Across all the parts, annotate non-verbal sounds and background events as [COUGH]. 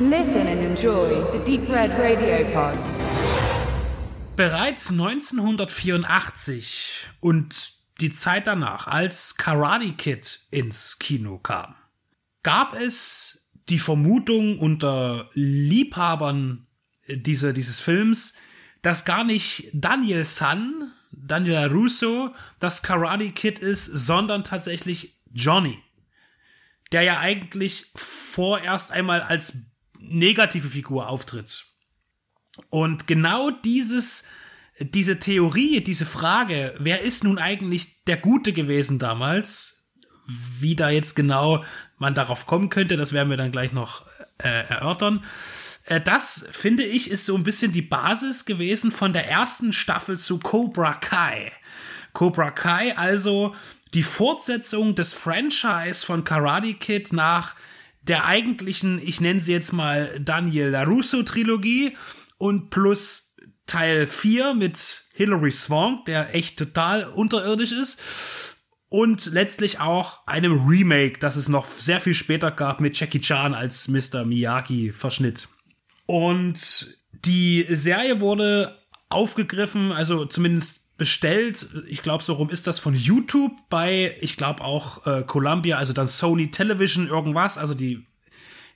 Listen and enjoy the Deep Red Radio Pod. Bereits 1984 und die Zeit danach, als Karate Kid ins Kino kam, gab es die Vermutung unter Liebhabern dieser, dieses Films, dass gar nicht Daniel San, Daniel Russo, das Karate Kid ist, sondern tatsächlich Johnny, der ja eigentlich vorerst einmal als negative Figur auftritt. Und genau dieses, diese Theorie, diese Frage, wer ist nun eigentlich der Gute gewesen damals, wie da jetzt genau man darauf kommen könnte, das werden wir dann gleich noch äh, erörtern. Äh, das, finde ich, ist so ein bisschen die Basis gewesen von der ersten Staffel zu Cobra Kai. Cobra Kai, also die Fortsetzung des Franchise von Karate Kid nach der eigentlichen, ich nenne sie jetzt mal Daniel LaRusso Trilogie und plus Teil 4 mit Hilary Swank, der echt total unterirdisch ist. Und letztlich auch einem Remake, das es noch sehr viel später gab mit Jackie Chan als Mr. Miyagi Verschnitt. Und die Serie wurde aufgegriffen, also zumindest bestellt. Ich glaube, so rum ist das von YouTube bei, ich glaube auch äh, Columbia, also dann Sony Television irgendwas, also die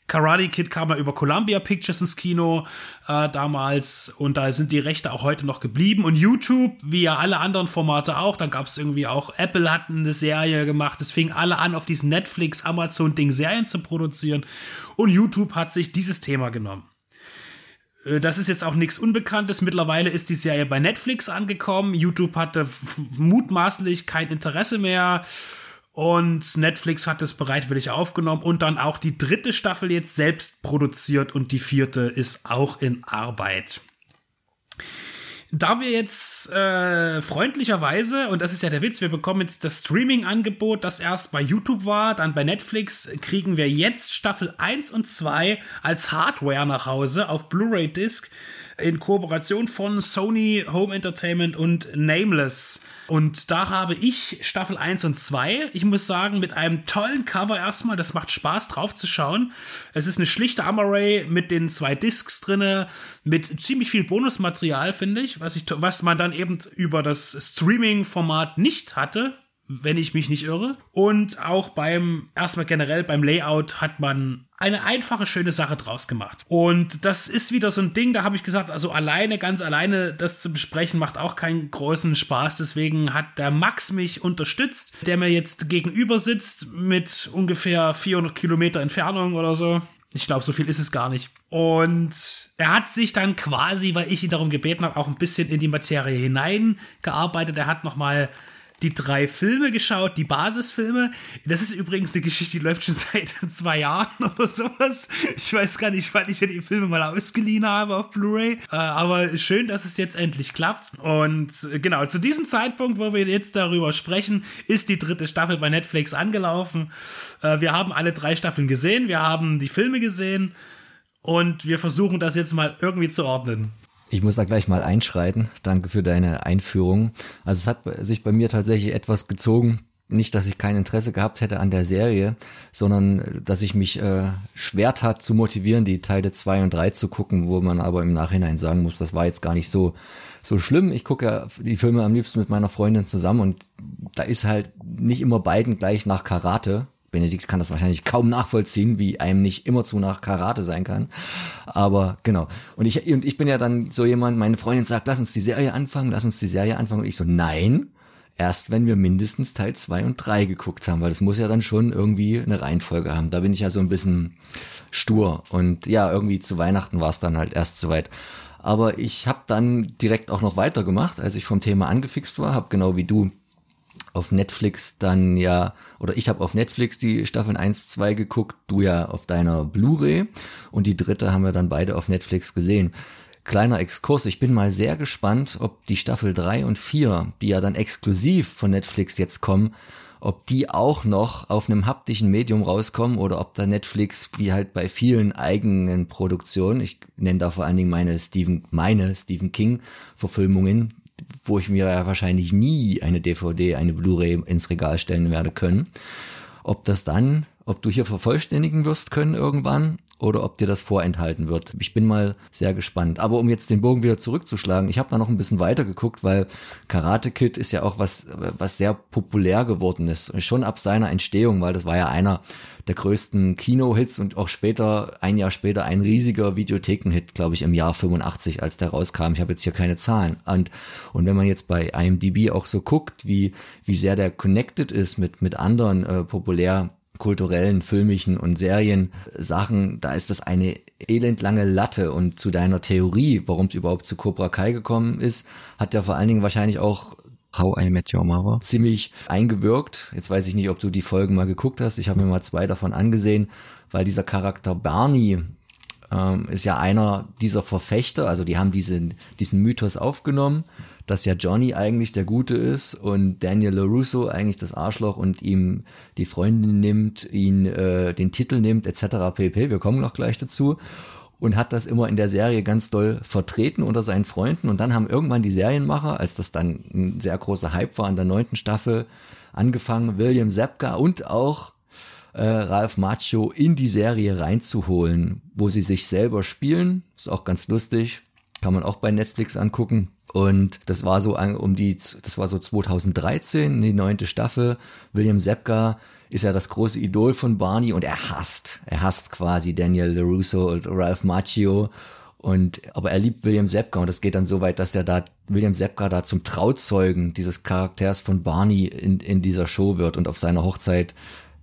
Karate Kid kam ja über Columbia Pictures ins Kino äh, damals und da sind die Rechte auch heute noch geblieben. Und YouTube, wie ja alle anderen Formate auch, da gab es irgendwie auch, Apple hat eine Serie gemacht, es fing alle an, auf diesen Netflix, Amazon-Ding Serien zu produzieren. Und YouTube hat sich dieses Thema genommen. Äh, das ist jetzt auch nichts Unbekanntes. Mittlerweile ist die Serie bei Netflix angekommen. YouTube hatte mutmaßlich kein Interesse mehr. Und Netflix hat es bereitwillig aufgenommen und dann auch die dritte Staffel jetzt selbst produziert und die vierte ist auch in Arbeit. Da wir jetzt äh, freundlicherweise, und das ist ja der Witz, wir bekommen jetzt das Streaming-Angebot, das erst bei YouTube war, dann bei Netflix, kriegen wir jetzt Staffel 1 und 2 als Hardware nach Hause auf Blu-ray-Disc in Kooperation von Sony Home Entertainment und Nameless. Und da habe ich Staffel 1 und 2. Ich muss sagen, mit einem tollen Cover erstmal. Das macht Spaß drauf zu schauen. Es ist eine schlichte Amaray mit den zwei Discs drinne, mit ziemlich viel Bonusmaterial, finde ich, was ich, was man dann eben über das Streaming-Format nicht hatte wenn ich mich nicht irre. Und auch beim, erstmal generell beim Layout hat man eine einfache, schöne Sache draus gemacht. Und das ist wieder so ein Ding, da habe ich gesagt, also alleine, ganz alleine das zu besprechen, macht auch keinen großen Spaß. Deswegen hat der Max mich unterstützt, der mir jetzt gegenüber sitzt mit ungefähr 400 Kilometer Entfernung oder so. Ich glaube, so viel ist es gar nicht. Und er hat sich dann quasi, weil ich ihn darum gebeten habe, auch ein bisschen in die Materie hineingearbeitet. Er hat nochmal die drei Filme geschaut, die Basisfilme. Das ist übrigens eine Geschichte, die läuft schon [LAUGHS] seit zwei Jahren oder sowas. Ich weiß gar nicht, weil ich ja die Filme mal ausgeliehen habe auf Blu-ray. Äh, aber schön, dass es jetzt endlich klappt. Und äh, genau, zu diesem Zeitpunkt, wo wir jetzt darüber sprechen, ist die dritte Staffel bei Netflix angelaufen. Äh, wir haben alle drei Staffeln gesehen, wir haben die Filme gesehen und wir versuchen das jetzt mal irgendwie zu ordnen. Ich muss da gleich mal einschreiten. Danke für deine Einführung. Also es hat sich bei mir tatsächlich etwas gezogen. Nicht, dass ich kein Interesse gehabt hätte an der Serie, sondern dass ich mich äh, schwer tat zu motivieren, die Teile zwei und drei zu gucken, wo man aber im Nachhinein sagen muss, das war jetzt gar nicht so so schlimm. Ich gucke ja die Filme am liebsten mit meiner Freundin zusammen und da ist halt nicht immer beiden gleich nach Karate Benedikt kann das wahrscheinlich kaum nachvollziehen, wie einem nicht immer zu nach Karate sein kann. Aber genau. Und ich, und ich bin ja dann so jemand, meine Freundin sagt, lass uns die Serie anfangen, lass uns die Serie anfangen. Und ich so, nein, erst wenn wir mindestens Teil zwei und drei geguckt haben, weil das muss ja dann schon irgendwie eine Reihenfolge haben. Da bin ich ja so ein bisschen stur. Und ja, irgendwie zu Weihnachten war es dann halt erst soweit. Aber ich habe dann direkt auch noch weitergemacht, als ich vom Thema angefixt war, habe genau wie du auf Netflix dann ja, oder ich habe auf Netflix die Staffeln 1, 2 geguckt, du ja auf deiner Blu-ray und die dritte haben wir dann beide auf Netflix gesehen. Kleiner Exkurs, ich bin mal sehr gespannt, ob die Staffel 3 und 4, die ja dann exklusiv von Netflix jetzt kommen, ob die auch noch auf einem haptischen Medium rauskommen oder ob da Netflix, wie halt bei vielen eigenen Produktionen, ich nenne da vor allen Dingen meine Stephen, meine Stephen King Verfilmungen, wo ich mir ja wahrscheinlich nie eine DVD, eine Blu-ray ins Regal stellen werde können. Ob das dann, ob du hier vervollständigen wirst können irgendwann oder ob dir das vorenthalten wird. Ich bin mal sehr gespannt. Aber um jetzt den Bogen wieder zurückzuschlagen, ich habe da noch ein bisschen weiter geguckt, weil Karate Kid ist ja auch was, was sehr populär geworden ist. Schon ab seiner Entstehung, weil das war ja einer der größten Kino-Hits und auch später, ein Jahr später, ein riesiger Videotheken-Hit, glaube ich, im Jahr 85, als der rauskam. Ich habe jetzt hier keine Zahlen. Und, und wenn man jetzt bei IMDb auch so guckt, wie, wie sehr der connected ist mit, mit anderen äh, populär kulturellen, filmischen und Serien-Sachen, da ist das eine elendlange Latte. Und zu deiner Theorie, warum es überhaupt zu Cobra Kai gekommen ist, hat ja vor allen Dingen wahrscheinlich auch How I Met Your Mother ziemlich eingewirkt. Jetzt weiß ich nicht, ob du die Folgen mal geguckt hast. Ich habe mir mal zwei davon angesehen, weil dieser Charakter Barney ähm, ist ja einer dieser Verfechter. Also die haben diesen, diesen Mythos aufgenommen, dass ja Johnny eigentlich der Gute ist und Daniel LaRusso eigentlich das Arschloch und ihm die Freundin nimmt, ihn äh, den Titel nimmt etc. pp. Wir kommen noch gleich dazu und hat das immer in der Serie ganz doll vertreten unter seinen Freunden. Und dann haben irgendwann die Serienmacher, als das dann ein sehr großer Hype war in der neunten Staffel, angefangen, William Zepka und auch äh, Ralph Macchio in die Serie reinzuholen, wo sie sich selber spielen. Ist auch ganz lustig. Kann man auch bei Netflix angucken. Und das war so um die, das war so 2013, die neunte Staffel. William Zepka ist ja das große Idol von Barney und er hasst, er hasst quasi Daniel LaRusso und Ralph Macchio. Und, aber er liebt William Zepka und das geht dann so weit, dass er da, William Zepka da zum Trauzeugen dieses Charakters von Barney in, in dieser Show wird und auf seiner Hochzeit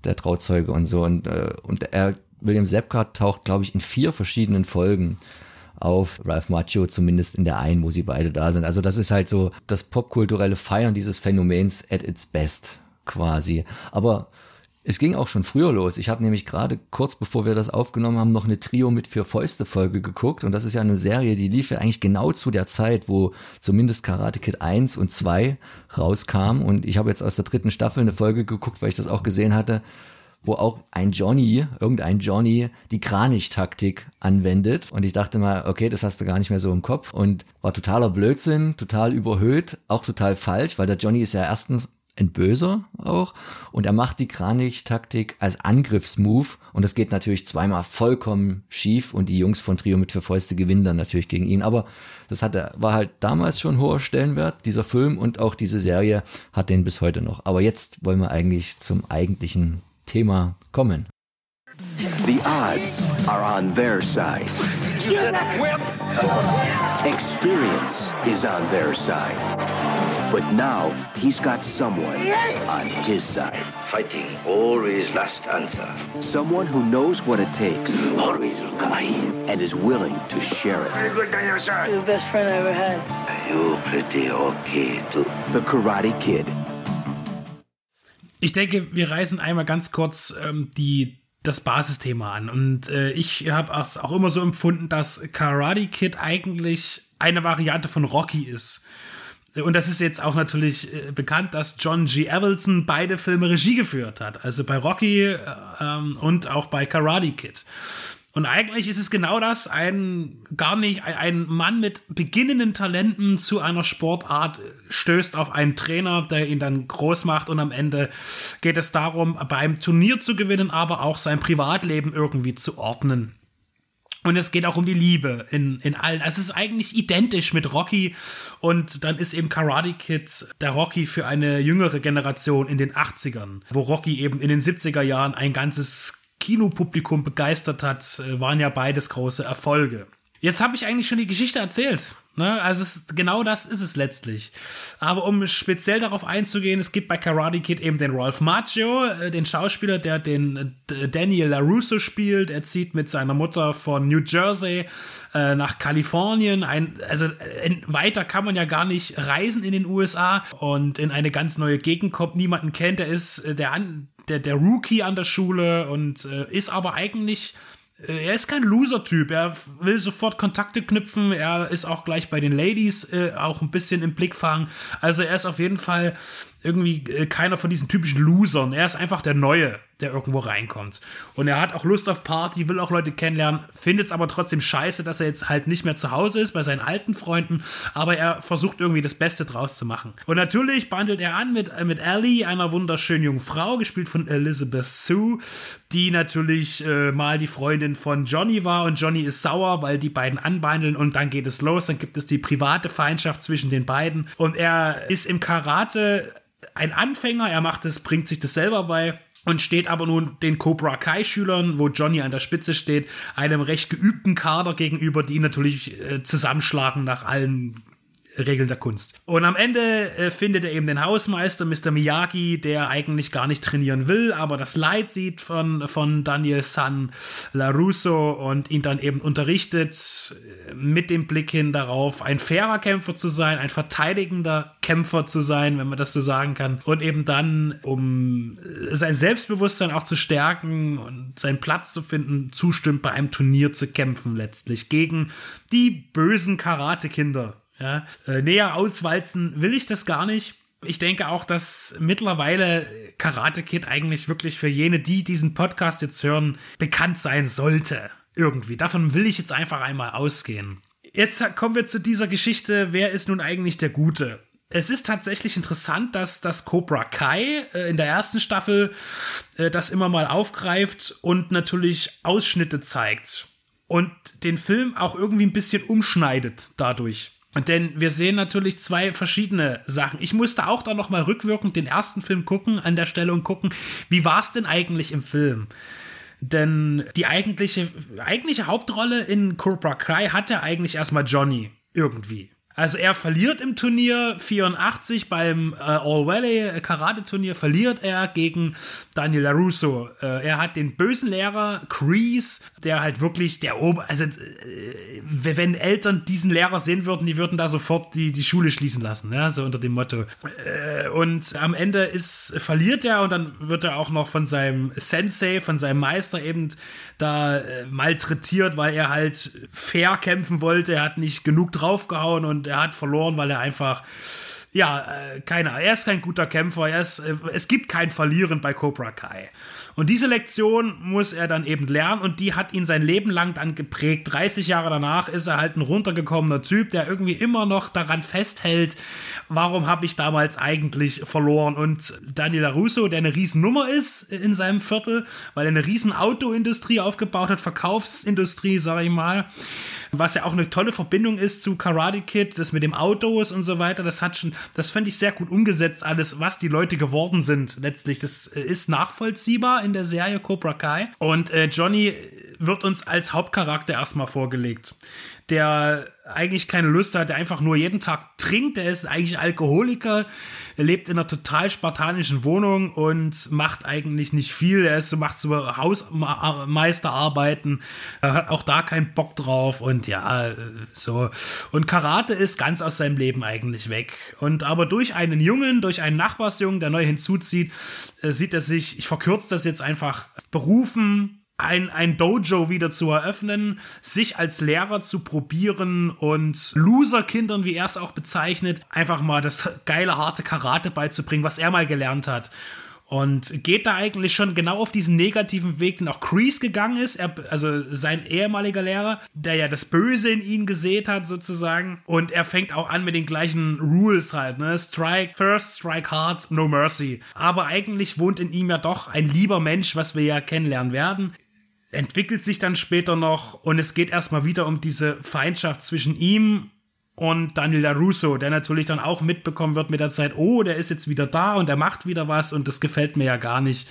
der Trauzeuge und so. Und, äh, und er, William Zepka taucht, glaube ich, in vier verschiedenen Folgen auf Ralph Macchio, zumindest in der einen, wo sie beide da sind. Also das ist halt so das popkulturelle Feiern dieses Phänomens at its best quasi. Aber es ging auch schon früher los. Ich habe nämlich gerade kurz bevor wir das aufgenommen haben, noch eine Trio mit vier Fäuste Folge geguckt und das ist ja eine Serie, die lief ja eigentlich genau zu der Zeit, wo zumindest Karate Kid 1 und 2 rauskam und ich habe jetzt aus der dritten Staffel eine Folge geguckt, weil ich das auch gesehen hatte, wo auch ein Johnny, irgendein Johnny, die Kranich-Taktik anwendet. Und ich dachte mal, okay, das hast du gar nicht mehr so im Kopf. Und war totaler Blödsinn, total überhöht, auch total falsch, weil der Johnny ist ja erstens ein Böser auch. Und er macht die Kranich-Taktik als Angriffsmove. Und das geht natürlich zweimal vollkommen schief. Und die Jungs von Trio mit für Fäuste gewinnen dann natürlich gegen ihn. Aber das hatte, war halt damals schon hoher Stellenwert, dieser Film. Und auch diese Serie hat den bis heute noch. Aber jetzt wollen wir eigentlich zum eigentlichen Thema kommen. The odds are on their side. Experience is on their side. But now he's got someone on his side. Fighting always last answer. Someone who knows what it takes. Always guy. And is willing to share it. You're the best friend I ever had. You pretty okay too. The Karate Kid. Ich denke, wir reißen einmal ganz kurz ähm, die das Basisthema an. Und äh, ich habe es auch immer so empfunden, dass Karate Kid eigentlich eine Variante von Rocky ist. Und das ist jetzt auch natürlich äh, bekannt, dass John G. Evelson beide Filme Regie geführt hat. Also bei Rocky äh, ähm, und auch bei Karate Kid. Und eigentlich ist es genau das, ein gar nicht, ein, ein, Mann mit beginnenden Talenten zu einer Sportart stößt auf einen Trainer, der ihn dann groß macht und am Ende geht es darum, beim Turnier zu gewinnen, aber auch sein Privatleben irgendwie zu ordnen. Und es geht auch um die Liebe in, in allen. Also es ist eigentlich identisch mit Rocky. Und dann ist eben Karate Kid der Rocky für eine jüngere Generation in den 80ern, wo Rocky eben in den 70er Jahren ein ganzes Kinopublikum begeistert hat, äh, waren ja beides große Erfolge. Jetzt habe ich eigentlich schon die Geschichte erzählt. Ne? Also es, genau das ist es letztlich. Aber um speziell darauf einzugehen, es gibt bei Karate Kid eben den Rolf Maggio, äh, den Schauspieler, der den äh, Daniel LaRusso spielt. Er zieht mit seiner Mutter von New Jersey äh, nach Kalifornien. Ein, also äh, weiter kann man ja gar nicht reisen in den USA und in eine ganz neue Gegend kommt. Niemanden kennt. Er ist äh, der, der, der Rookie an der Schule und äh, ist aber eigentlich er ist kein Loser-Typ. Er will sofort Kontakte knüpfen. Er ist auch gleich bei den Ladies äh, auch ein bisschen im Blick fangen. Also er ist auf jeden Fall irgendwie äh, keiner von diesen typischen Losern. Er ist einfach der Neue. Der irgendwo reinkommt. Und er hat auch Lust auf Party, will auch Leute kennenlernen, findet es aber trotzdem scheiße, dass er jetzt halt nicht mehr zu Hause ist bei seinen alten Freunden, aber er versucht irgendwie das Beste draus zu machen. Und natürlich bandelt er an mit, mit Ellie, einer wunderschönen jungen Frau, gespielt von Elizabeth Sue, die natürlich äh, mal die Freundin von Johnny war und Johnny ist sauer, weil die beiden anbandeln und dann geht es los, dann gibt es die private Feindschaft zwischen den beiden und er ist im Karate ein Anfänger, er macht es, bringt sich das selber bei und steht aber nun den Cobra Kai Schülern, wo Johnny an der Spitze steht, einem recht geübten Kader gegenüber, die ihn natürlich äh, zusammenschlagen nach allen Regeln der Kunst. Und am Ende äh, findet er eben den Hausmeister, Mr. Miyagi, der eigentlich gar nicht trainieren will, aber das Leid sieht von, von Daniel San LaRusso und ihn dann eben unterrichtet äh, mit dem Blick hin darauf, ein fairer Kämpfer zu sein, ein verteidigender Kämpfer zu sein, wenn man das so sagen kann. Und eben dann, um sein Selbstbewusstsein auch zu stärken und seinen Platz zu finden, zustimmt, bei einem Turnier zu kämpfen letztlich gegen die bösen Karate-Kinder ja, äh, näher auswalzen will ich das gar nicht. Ich denke auch, dass mittlerweile Karate Kid eigentlich wirklich für jene, die diesen Podcast jetzt hören, bekannt sein sollte. Irgendwie. Davon will ich jetzt einfach einmal ausgehen. Jetzt kommen wir zu dieser Geschichte. Wer ist nun eigentlich der Gute? Es ist tatsächlich interessant, dass das Cobra Kai äh, in der ersten Staffel äh, das immer mal aufgreift und natürlich Ausschnitte zeigt und den Film auch irgendwie ein bisschen umschneidet dadurch. Denn wir sehen natürlich zwei verschiedene Sachen. Ich musste auch da nochmal rückwirkend den ersten Film gucken an der Stelle und gucken, wie war es denn eigentlich im Film? Denn die eigentliche, eigentliche Hauptrolle in Cobra Kai hat ja eigentlich erstmal Johnny irgendwie. Also er verliert im Turnier 84 beim äh, All Valley Karate Turnier verliert er gegen Daniel LaRusso. Äh, er hat den bösen Lehrer Crease, der halt wirklich der Ober also äh, wenn Eltern diesen Lehrer sehen würden, die würden da sofort die, die Schule schließen lassen, ja, so unter dem Motto. Äh, und am Ende ist verliert er und dann wird er auch noch von seinem Sensei, von seinem Meister eben da äh, malträtiert, weil er halt fair kämpfen wollte, er hat nicht genug draufgehauen und er hat verloren, weil er einfach ja, äh, keine Er ist kein guter Kämpfer. Er ist, äh, es gibt kein Verlieren bei Cobra Kai. Und diese Lektion muss er dann eben lernen und die hat ihn sein Leben lang dann geprägt. 30 Jahre danach ist er halt ein runtergekommener Typ, der irgendwie immer noch daran festhält, warum habe ich damals eigentlich verloren. Und Daniel Russo, der eine Riesennummer ist in seinem Viertel, weil er eine riesen Autoindustrie aufgebaut hat, Verkaufsindustrie, sag ich mal, was ja auch eine tolle Verbindung ist zu Karate Kid, das mit dem Autos und so weiter, das hat schon, das fand ich sehr gut umgesetzt, alles, was die Leute geworden sind letztlich. Das äh, ist nachvollziehbar in der Serie Cobra Kai. Und äh, Johnny wird uns als Hauptcharakter erstmal vorgelegt der eigentlich keine Lust hat, der einfach nur jeden Tag trinkt, der ist eigentlich Alkoholiker, er lebt in einer total spartanischen Wohnung und macht eigentlich nicht viel. Er ist macht so Hausmeisterarbeiten, er hat auch da keinen Bock drauf und ja, so. Und Karate ist ganz aus seinem Leben eigentlich weg. Und aber durch einen Jungen, durch einen Nachbarsjungen, der neu hinzuzieht, äh, sieht er sich, ich verkürze das jetzt einfach, berufen, ein, ein Dojo wieder zu eröffnen, sich als Lehrer zu probieren und Loser-Kindern, wie er es auch bezeichnet, einfach mal das geile, harte Karate beizubringen, was er mal gelernt hat. Und geht da eigentlich schon genau auf diesen negativen Weg, den auch Kreese gegangen ist, er, also sein ehemaliger Lehrer, der ja das Böse in ihn gesät hat, sozusagen. Und er fängt auch an mit den gleichen Rules halt, ne? Strike first, strike hard, no mercy. Aber eigentlich wohnt in ihm ja doch ein lieber Mensch, was wir ja kennenlernen werden entwickelt sich dann später noch und es geht erstmal wieder um diese Feindschaft zwischen ihm und Daniel LaRusso, der natürlich dann auch mitbekommen wird mit der Zeit, oh, der ist jetzt wieder da und er macht wieder was und das gefällt mir ja gar nicht.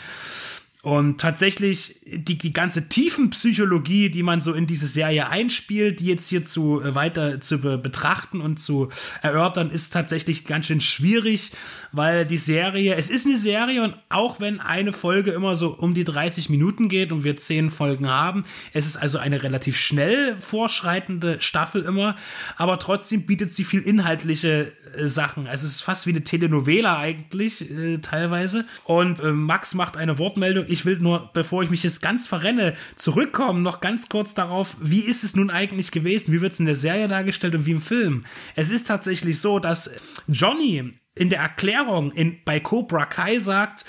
Und tatsächlich die, die ganze Tiefenpsychologie, die man so in diese Serie einspielt, die jetzt hier zu äh, weiter zu be betrachten und zu erörtern, ist tatsächlich ganz schön schwierig, weil die Serie, es ist eine Serie und auch wenn eine Folge immer so um die 30 Minuten geht und wir zehn Folgen haben, es ist also eine relativ schnell vorschreitende Staffel immer, aber trotzdem bietet sie viel inhaltliche äh, Sachen. Also es ist fast wie eine Telenovela eigentlich äh, teilweise. Und äh, Max macht eine Wortmeldung ich will nur, bevor ich mich jetzt ganz verrenne, zurückkommen, noch ganz kurz darauf, wie ist es nun eigentlich gewesen? Wie wird es in der Serie dargestellt und wie im Film? Es ist tatsächlich so, dass Johnny in der Erklärung in, bei Cobra Kai sagt,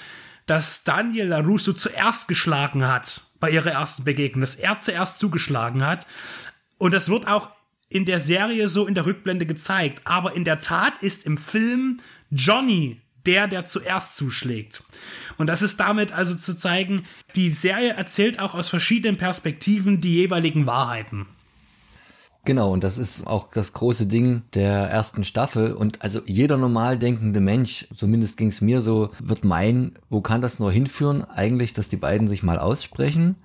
dass Daniel LaRusso zuerst geschlagen hat bei ihrer ersten Begegnung, dass er zuerst zugeschlagen hat. Und das wird auch in der Serie so in der Rückblende gezeigt. Aber in der Tat ist im Film Johnny der, der zuerst zuschlägt. Und das ist damit also zu zeigen, die Serie erzählt auch aus verschiedenen Perspektiven die jeweiligen Wahrheiten. Genau, und das ist auch das große Ding der ersten Staffel. Und also jeder normal denkende Mensch, zumindest ging es mir so, wird meinen, wo kann das nur hinführen? Eigentlich, dass die beiden sich mal aussprechen,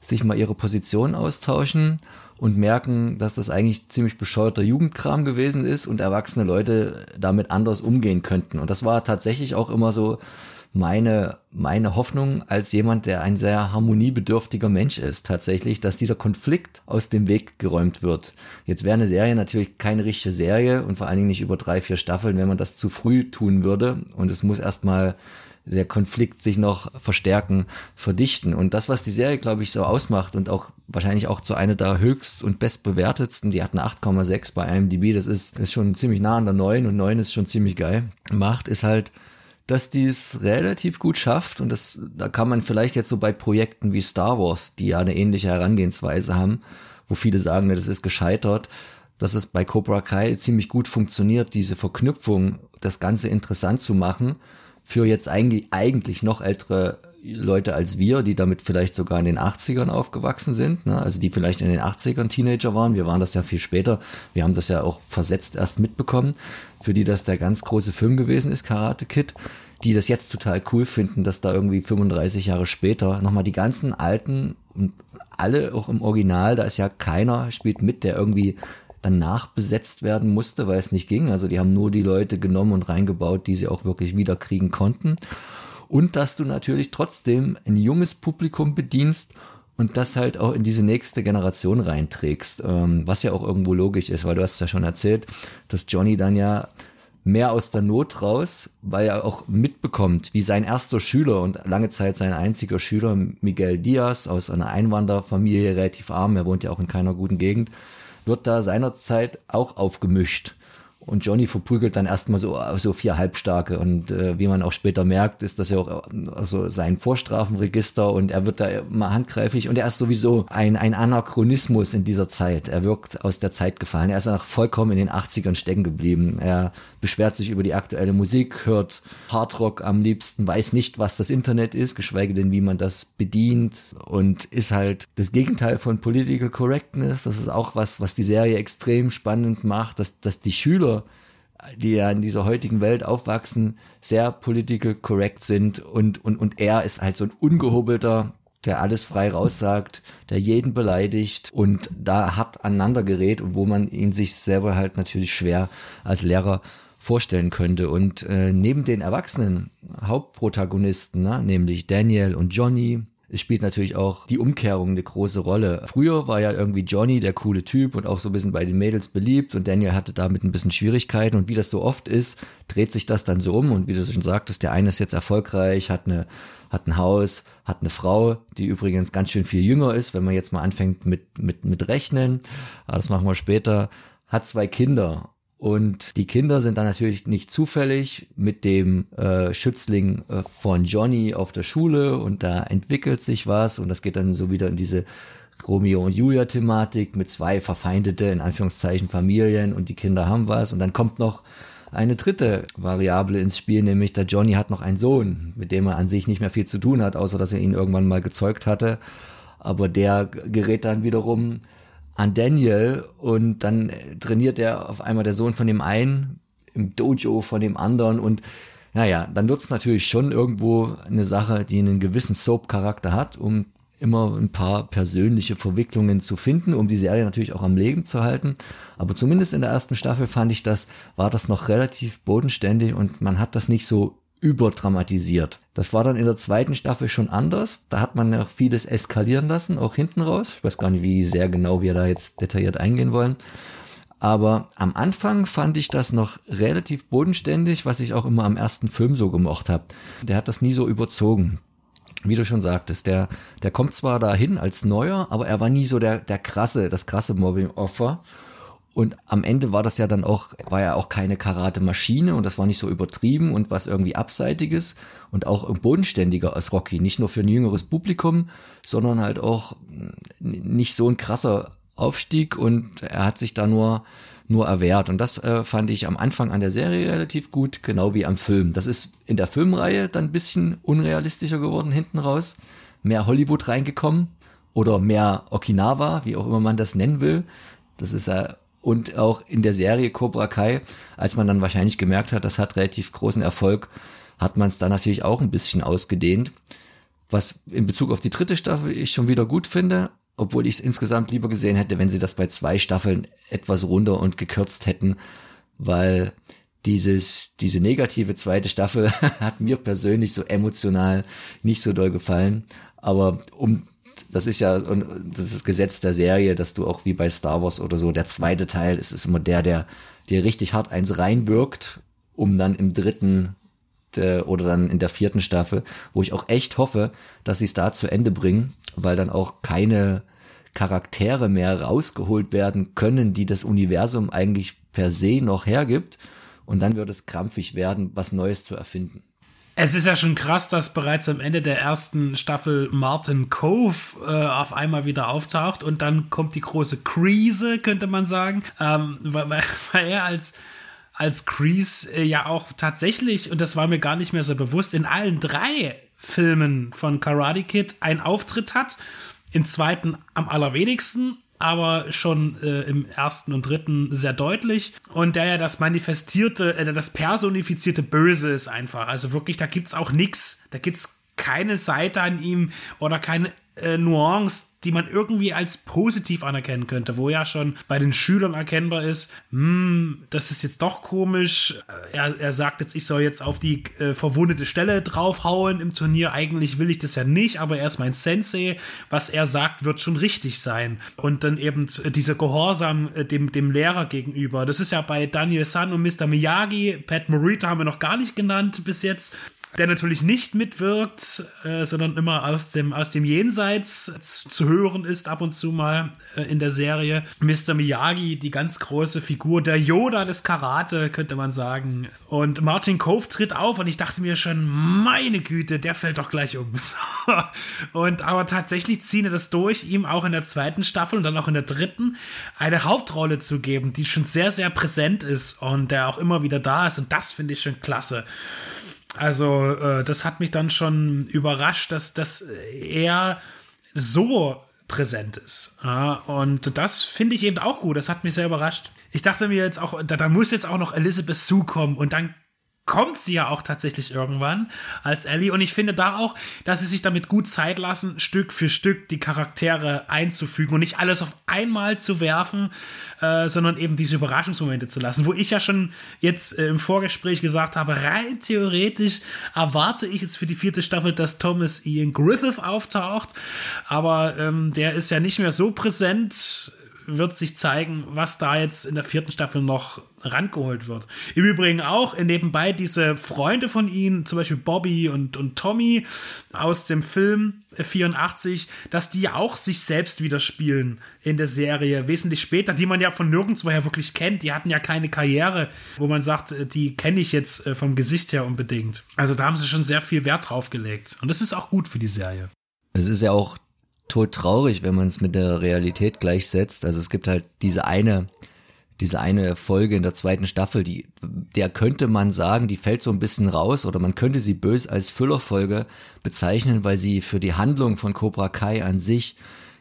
sich mal ihre Position austauschen und merken, dass das eigentlich ziemlich bescheuerter Jugendkram gewesen ist und erwachsene Leute damit anders umgehen könnten. Und das war tatsächlich auch immer so meine, meine Hoffnung als jemand, der ein sehr harmoniebedürftiger Mensch ist, tatsächlich, dass dieser Konflikt aus dem Weg geräumt wird. Jetzt wäre eine Serie natürlich keine richtige Serie und vor allen Dingen nicht über drei, vier Staffeln, wenn man das zu früh tun würde. Und es muss erstmal der Konflikt sich noch verstärken, verdichten. Und das, was die Serie, glaube ich, so ausmacht und auch wahrscheinlich auch zu einer der höchst und bestbewertetsten, die hat eine 8,6 bei IMDb, das ist, ist schon ziemlich nah an der 9 und 9 ist schon ziemlich geil, macht, ist halt, dass die es relativ gut schafft und das, da kann man vielleicht jetzt so bei Projekten wie Star Wars, die ja eine ähnliche Herangehensweise haben, wo viele sagen, das ist gescheitert, dass es bei Cobra Kai ziemlich gut funktioniert, diese Verknüpfung, das Ganze interessant zu machen für jetzt eigentlich, eigentlich noch ältere Leute als wir, die damit vielleicht sogar in den 80ern aufgewachsen sind, ne? also die vielleicht in den 80ern Teenager waren. Wir waren das ja viel später. Wir haben das ja auch versetzt erst mitbekommen, für die das der ganz große Film gewesen ist, Karate Kid, die das jetzt total cool finden, dass da irgendwie 35 Jahre später nochmal die ganzen alten und alle auch im Original, da ist ja keiner spielt mit, der irgendwie dann nachbesetzt werden musste, weil es nicht ging. Also die haben nur die Leute genommen und reingebaut, die sie auch wirklich wiederkriegen konnten. Und dass du natürlich trotzdem ein junges Publikum bedienst und das halt auch in diese nächste Generation reinträgst, ähm, was ja auch irgendwo logisch ist, weil du hast ja schon erzählt, dass Johnny dann ja mehr aus der Not raus, weil er auch mitbekommt, wie sein erster Schüler und lange Zeit sein einziger Schüler, Miguel Diaz, aus einer Einwanderfamilie, relativ arm, er wohnt ja auch in keiner guten Gegend, wird da seinerzeit auch aufgemischt. Und Johnny verprügelt dann erstmal so, so vier Halbstarke. Und äh, wie man auch später merkt, ist das ja auch also sein Vorstrafenregister und er wird da immer handgreiflich und er ist sowieso ein, ein Anachronismus in dieser Zeit. Er wirkt aus der Zeit gefallen. Er ist auch vollkommen in den 80ern stecken geblieben. Er beschwert sich über die aktuelle Musik, hört Hardrock am liebsten, weiß nicht, was das Internet ist, geschweige denn, wie man das bedient und ist halt das Gegenteil von Political Correctness. Das ist auch was, was die Serie extrem spannend macht, dass, dass die Schüler die ja in dieser heutigen Welt aufwachsen, sehr political correct sind und, und, und er ist halt so ein ungehobelter, der alles frei raussagt, der jeden beleidigt und da hart aneinander gerät und wo man ihn sich selber halt natürlich schwer als Lehrer vorstellen könnte. Und äh, neben den erwachsenen Hauptprotagonisten, ne, nämlich Daniel und Johnny, es spielt natürlich auch die Umkehrung eine große Rolle. Früher war ja irgendwie Johnny der coole Typ und auch so ein bisschen bei den Mädels beliebt und Daniel hatte damit ein bisschen Schwierigkeiten. Und wie das so oft ist, dreht sich das dann so um. Und wie du schon sagtest, der eine ist jetzt erfolgreich, hat eine hat ein Haus, hat eine Frau, die übrigens ganz schön viel jünger ist, wenn man jetzt mal anfängt mit mit mit rechnen, aber das machen wir später, hat zwei Kinder und die Kinder sind dann natürlich nicht zufällig mit dem äh, Schützling äh, von Johnny auf der Schule und da entwickelt sich was und das geht dann so wieder in diese Romeo und Julia Thematik mit zwei verfeindete, in Anführungszeichen, Familien und die Kinder haben was und dann kommt noch eine dritte Variable ins Spiel, nämlich der Johnny hat noch einen Sohn, mit dem er an sich nicht mehr viel zu tun hat, außer dass er ihn irgendwann mal gezeugt hatte. Aber der gerät dann wiederum an Daniel und dann trainiert er auf einmal der Sohn von dem einen im Dojo von dem anderen und naja, dann wird's natürlich schon irgendwo eine Sache, die einen gewissen Soap-Charakter hat, um immer ein paar persönliche Verwicklungen zu finden, um die Serie natürlich auch am Leben zu halten. Aber zumindest in der ersten Staffel fand ich das, war das noch relativ bodenständig und man hat das nicht so überdramatisiert. Das war dann in der zweiten Staffel schon anders. Da hat man ja vieles eskalieren lassen, auch hinten raus. Ich weiß gar nicht, wie sehr genau wir da jetzt detailliert eingehen wollen. Aber am Anfang fand ich das noch relativ bodenständig, was ich auch immer am ersten Film so gemocht habe. Der hat das nie so überzogen. Wie du schon sagtest, der, der kommt zwar dahin als Neuer, aber er war nie so der, der krasse, das krasse Mobbing-Opfer. Und am Ende war das ja dann auch, war ja auch keine Karate-Maschine und das war nicht so übertrieben und was irgendwie Abseitiges und auch bodenständiger als Rocky. Nicht nur für ein jüngeres Publikum, sondern halt auch nicht so ein krasser Aufstieg und er hat sich da nur, nur erwehrt. Und das äh, fand ich am Anfang an der Serie relativ gut, genau wie am Film. Das ist in der Filmreihe dann ein bisschen unrealistischer geworden hinten raus. Mehr Hollywood reingekommen oder mehr Okinawa, wie auch immer man das nennen will. Das ist ja und auch in der Serie Cobra Kai, als man dann wahrscheinlich gemerkt hat, das hat relativ großen Erfolg, hat man es dann natürlich auch ein bisschen ausgedehnt. Was in Bezug auf die dritte Staffel ich schon wieder gut finde, obwohl ich es insgesamt lieber gesehen hätte, wenn sie das bei zwei Staffeln etwas runter und gekürzt hätten, weil dieses, diese negative zweite Staffel [LAUGHS] hat mir persönlich so emotional nicht so doll gefallen. Aber um das ist ja und das ist Gesetz der Serie, dass du auch wie bei Star Wars oder so, der zweite Teil ist, ist immer der, der dir richtig hart eins reinwirkt, um dann im dritten de, oder dann in der vierten Staffel, wo ich auch echt hoffe, dass sie es da zu Ende bringen, weil dann auch keine Charaktere mehr rausgeholt werden können, die das Universum eigentlich per se noch hergibt. Und dann wird es krampfig werden, was Neues zu erfinden. Es ist ja schon krass, dass bereits am Ende der ersten Staffel Martin Cove äh, auf einmal wieder auftaucht und dann kommt die große Krise, könnte man sagen, ähm, weil, weil, [LAUGHS] er als als Crease äh, ja auch tatsächlich, und das war mir gar nicht mehr so bewusst, in allen drei Filmen von Karate Kid einen Auftritt hat. Im zweiten am allerwenigsten aber schon äh, im ersten und dritten sehr deutlich. Und der ja das manifestierte, äh, das personifizierte Böse ist einfach. Also wirklich, da gibt es auch nichts. Da gibt es keine Seite an ihm oder keine äh, Nuance, die man irgendwie als positiv anerkennen könnte, wo ja schon bei den Schülern erkennbar ist, hm, das ist jetzt doch komisch. Äh, er, er sagt jetzt, ich soll jetzt auf die äh, verwundete Stelle draufhauen im Turnier. Eigentlich will ich das ja nicht, aber er ist mein Sensei. Was er sagt, wird schon richtig sein. Und dann eben dieser Gehorsam äh, dem, dem Lehrer gegenüber. Das ist ja bei Daniel San und Mr. Miyagi. Pat Morita haben wir noch gar nicht genannt bis jetzt der natürlich nicht mitwirkt, äh, sondern immer aus dem, aus dem Jenseits zu hören ist, ab und zu mal äh, in der Serie. Mr. Miyagi, die ganz große Figur, der Yoda des Karate, könnte man sagen. Und Martin Cove tritt auf und ich dachte mir schon, meine Güte, der fällt doch gleich um. [LAUGHS] und aber tatsächlich ziehen er das durch, ihm auch in der zweiten Staffel und dann auch in der dritten eine Hauptrolle zu geben, die schon sehr, sehr präsent ist und der auch immer wieder da ist. Und das finde ich schon klasse. Also, äh, das hat mich dann schon überrascht, dass, dass er so präsent ist. Ja, und das finde ich eben auch gut. Das hat mich sehr überrascht. Ich dachte mir jetzt auch, da, da muss jetzt auch noch Elizabeth zukommen und dann kommt sie ja auch tatsächlich irgendwann als Ellie. Und ich finde da auch, dass sie sich damit gut Zeit lassen, Stück für Stück die Charaktere einzufügen und nicht alles auf einmal zu werfen, äh, sondern eben diese Überraschungsmomente zu lassen. Wo ich ja schon jetzt äh, im Vorgespräch gesagt habe, rein theoretisch erwarte ich jetzt für die vierte Staffel, dass Thomas Ian Griffith auftaucht. Aber ähm, der ist ja nicht mehr so präsent wird sich zeigen, was da jetzt in der vierten Staffel noch rangeholt wird. Im Übrigen auch nebenbei diese Freunde von ihnen, zum Beispiel Bobby und, und Tommy aus dem Film 84, dass die auch sich selbst wieder spielen in der Serie, wesentlich später, die man ja von nirgendwoher wirklich kennt. Die hatten ja keine Karriere, wo man sagt, die kenne ich jetzt äh, vom Gesicht her unbedingt. Also da haben sie schon sehr viel Wert drauf gelegt. Und das ist auch gut für die Serie. Es ist ja auch tot traurig, wenn man es mit der Realität gleichsetzt. Also es gibt halt diese eine, diese eine Folge in der zweiten Staffel, die, der könnte man sagen, die fällt so ein bisschen raus oder man könnte sie bös als Füllerfolge bezeichnen, weil sie für die Handlung von Cobra Kai an sich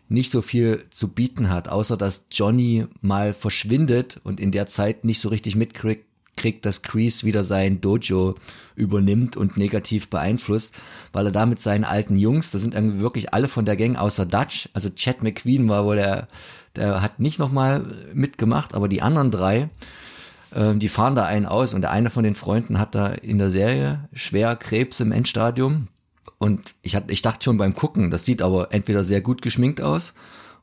nicht so viel zu bieten hat, außer dass Johnny mal verschwindet und in der Zeit nicht so richtig mitkriegt, kriegt, dass Kreese wieder sein Dojo übernimmt und negativ beeinflusst, weil er damit seinen alten Jungs, das sind irgendwie wirklich alle von der Gang außer Dutch, also Chad McQueen war wohl der, der hat nicht nochmal mitgemacht, aber die anderen drei, äh, die fahren da einen aus und der eine von den Freunden hat da in der Serie schwer Krebs im Endstadium. Und ich, hatte, ich dachte schon beim Gucken, das sieht aber entweder sehr gut geschminkt aus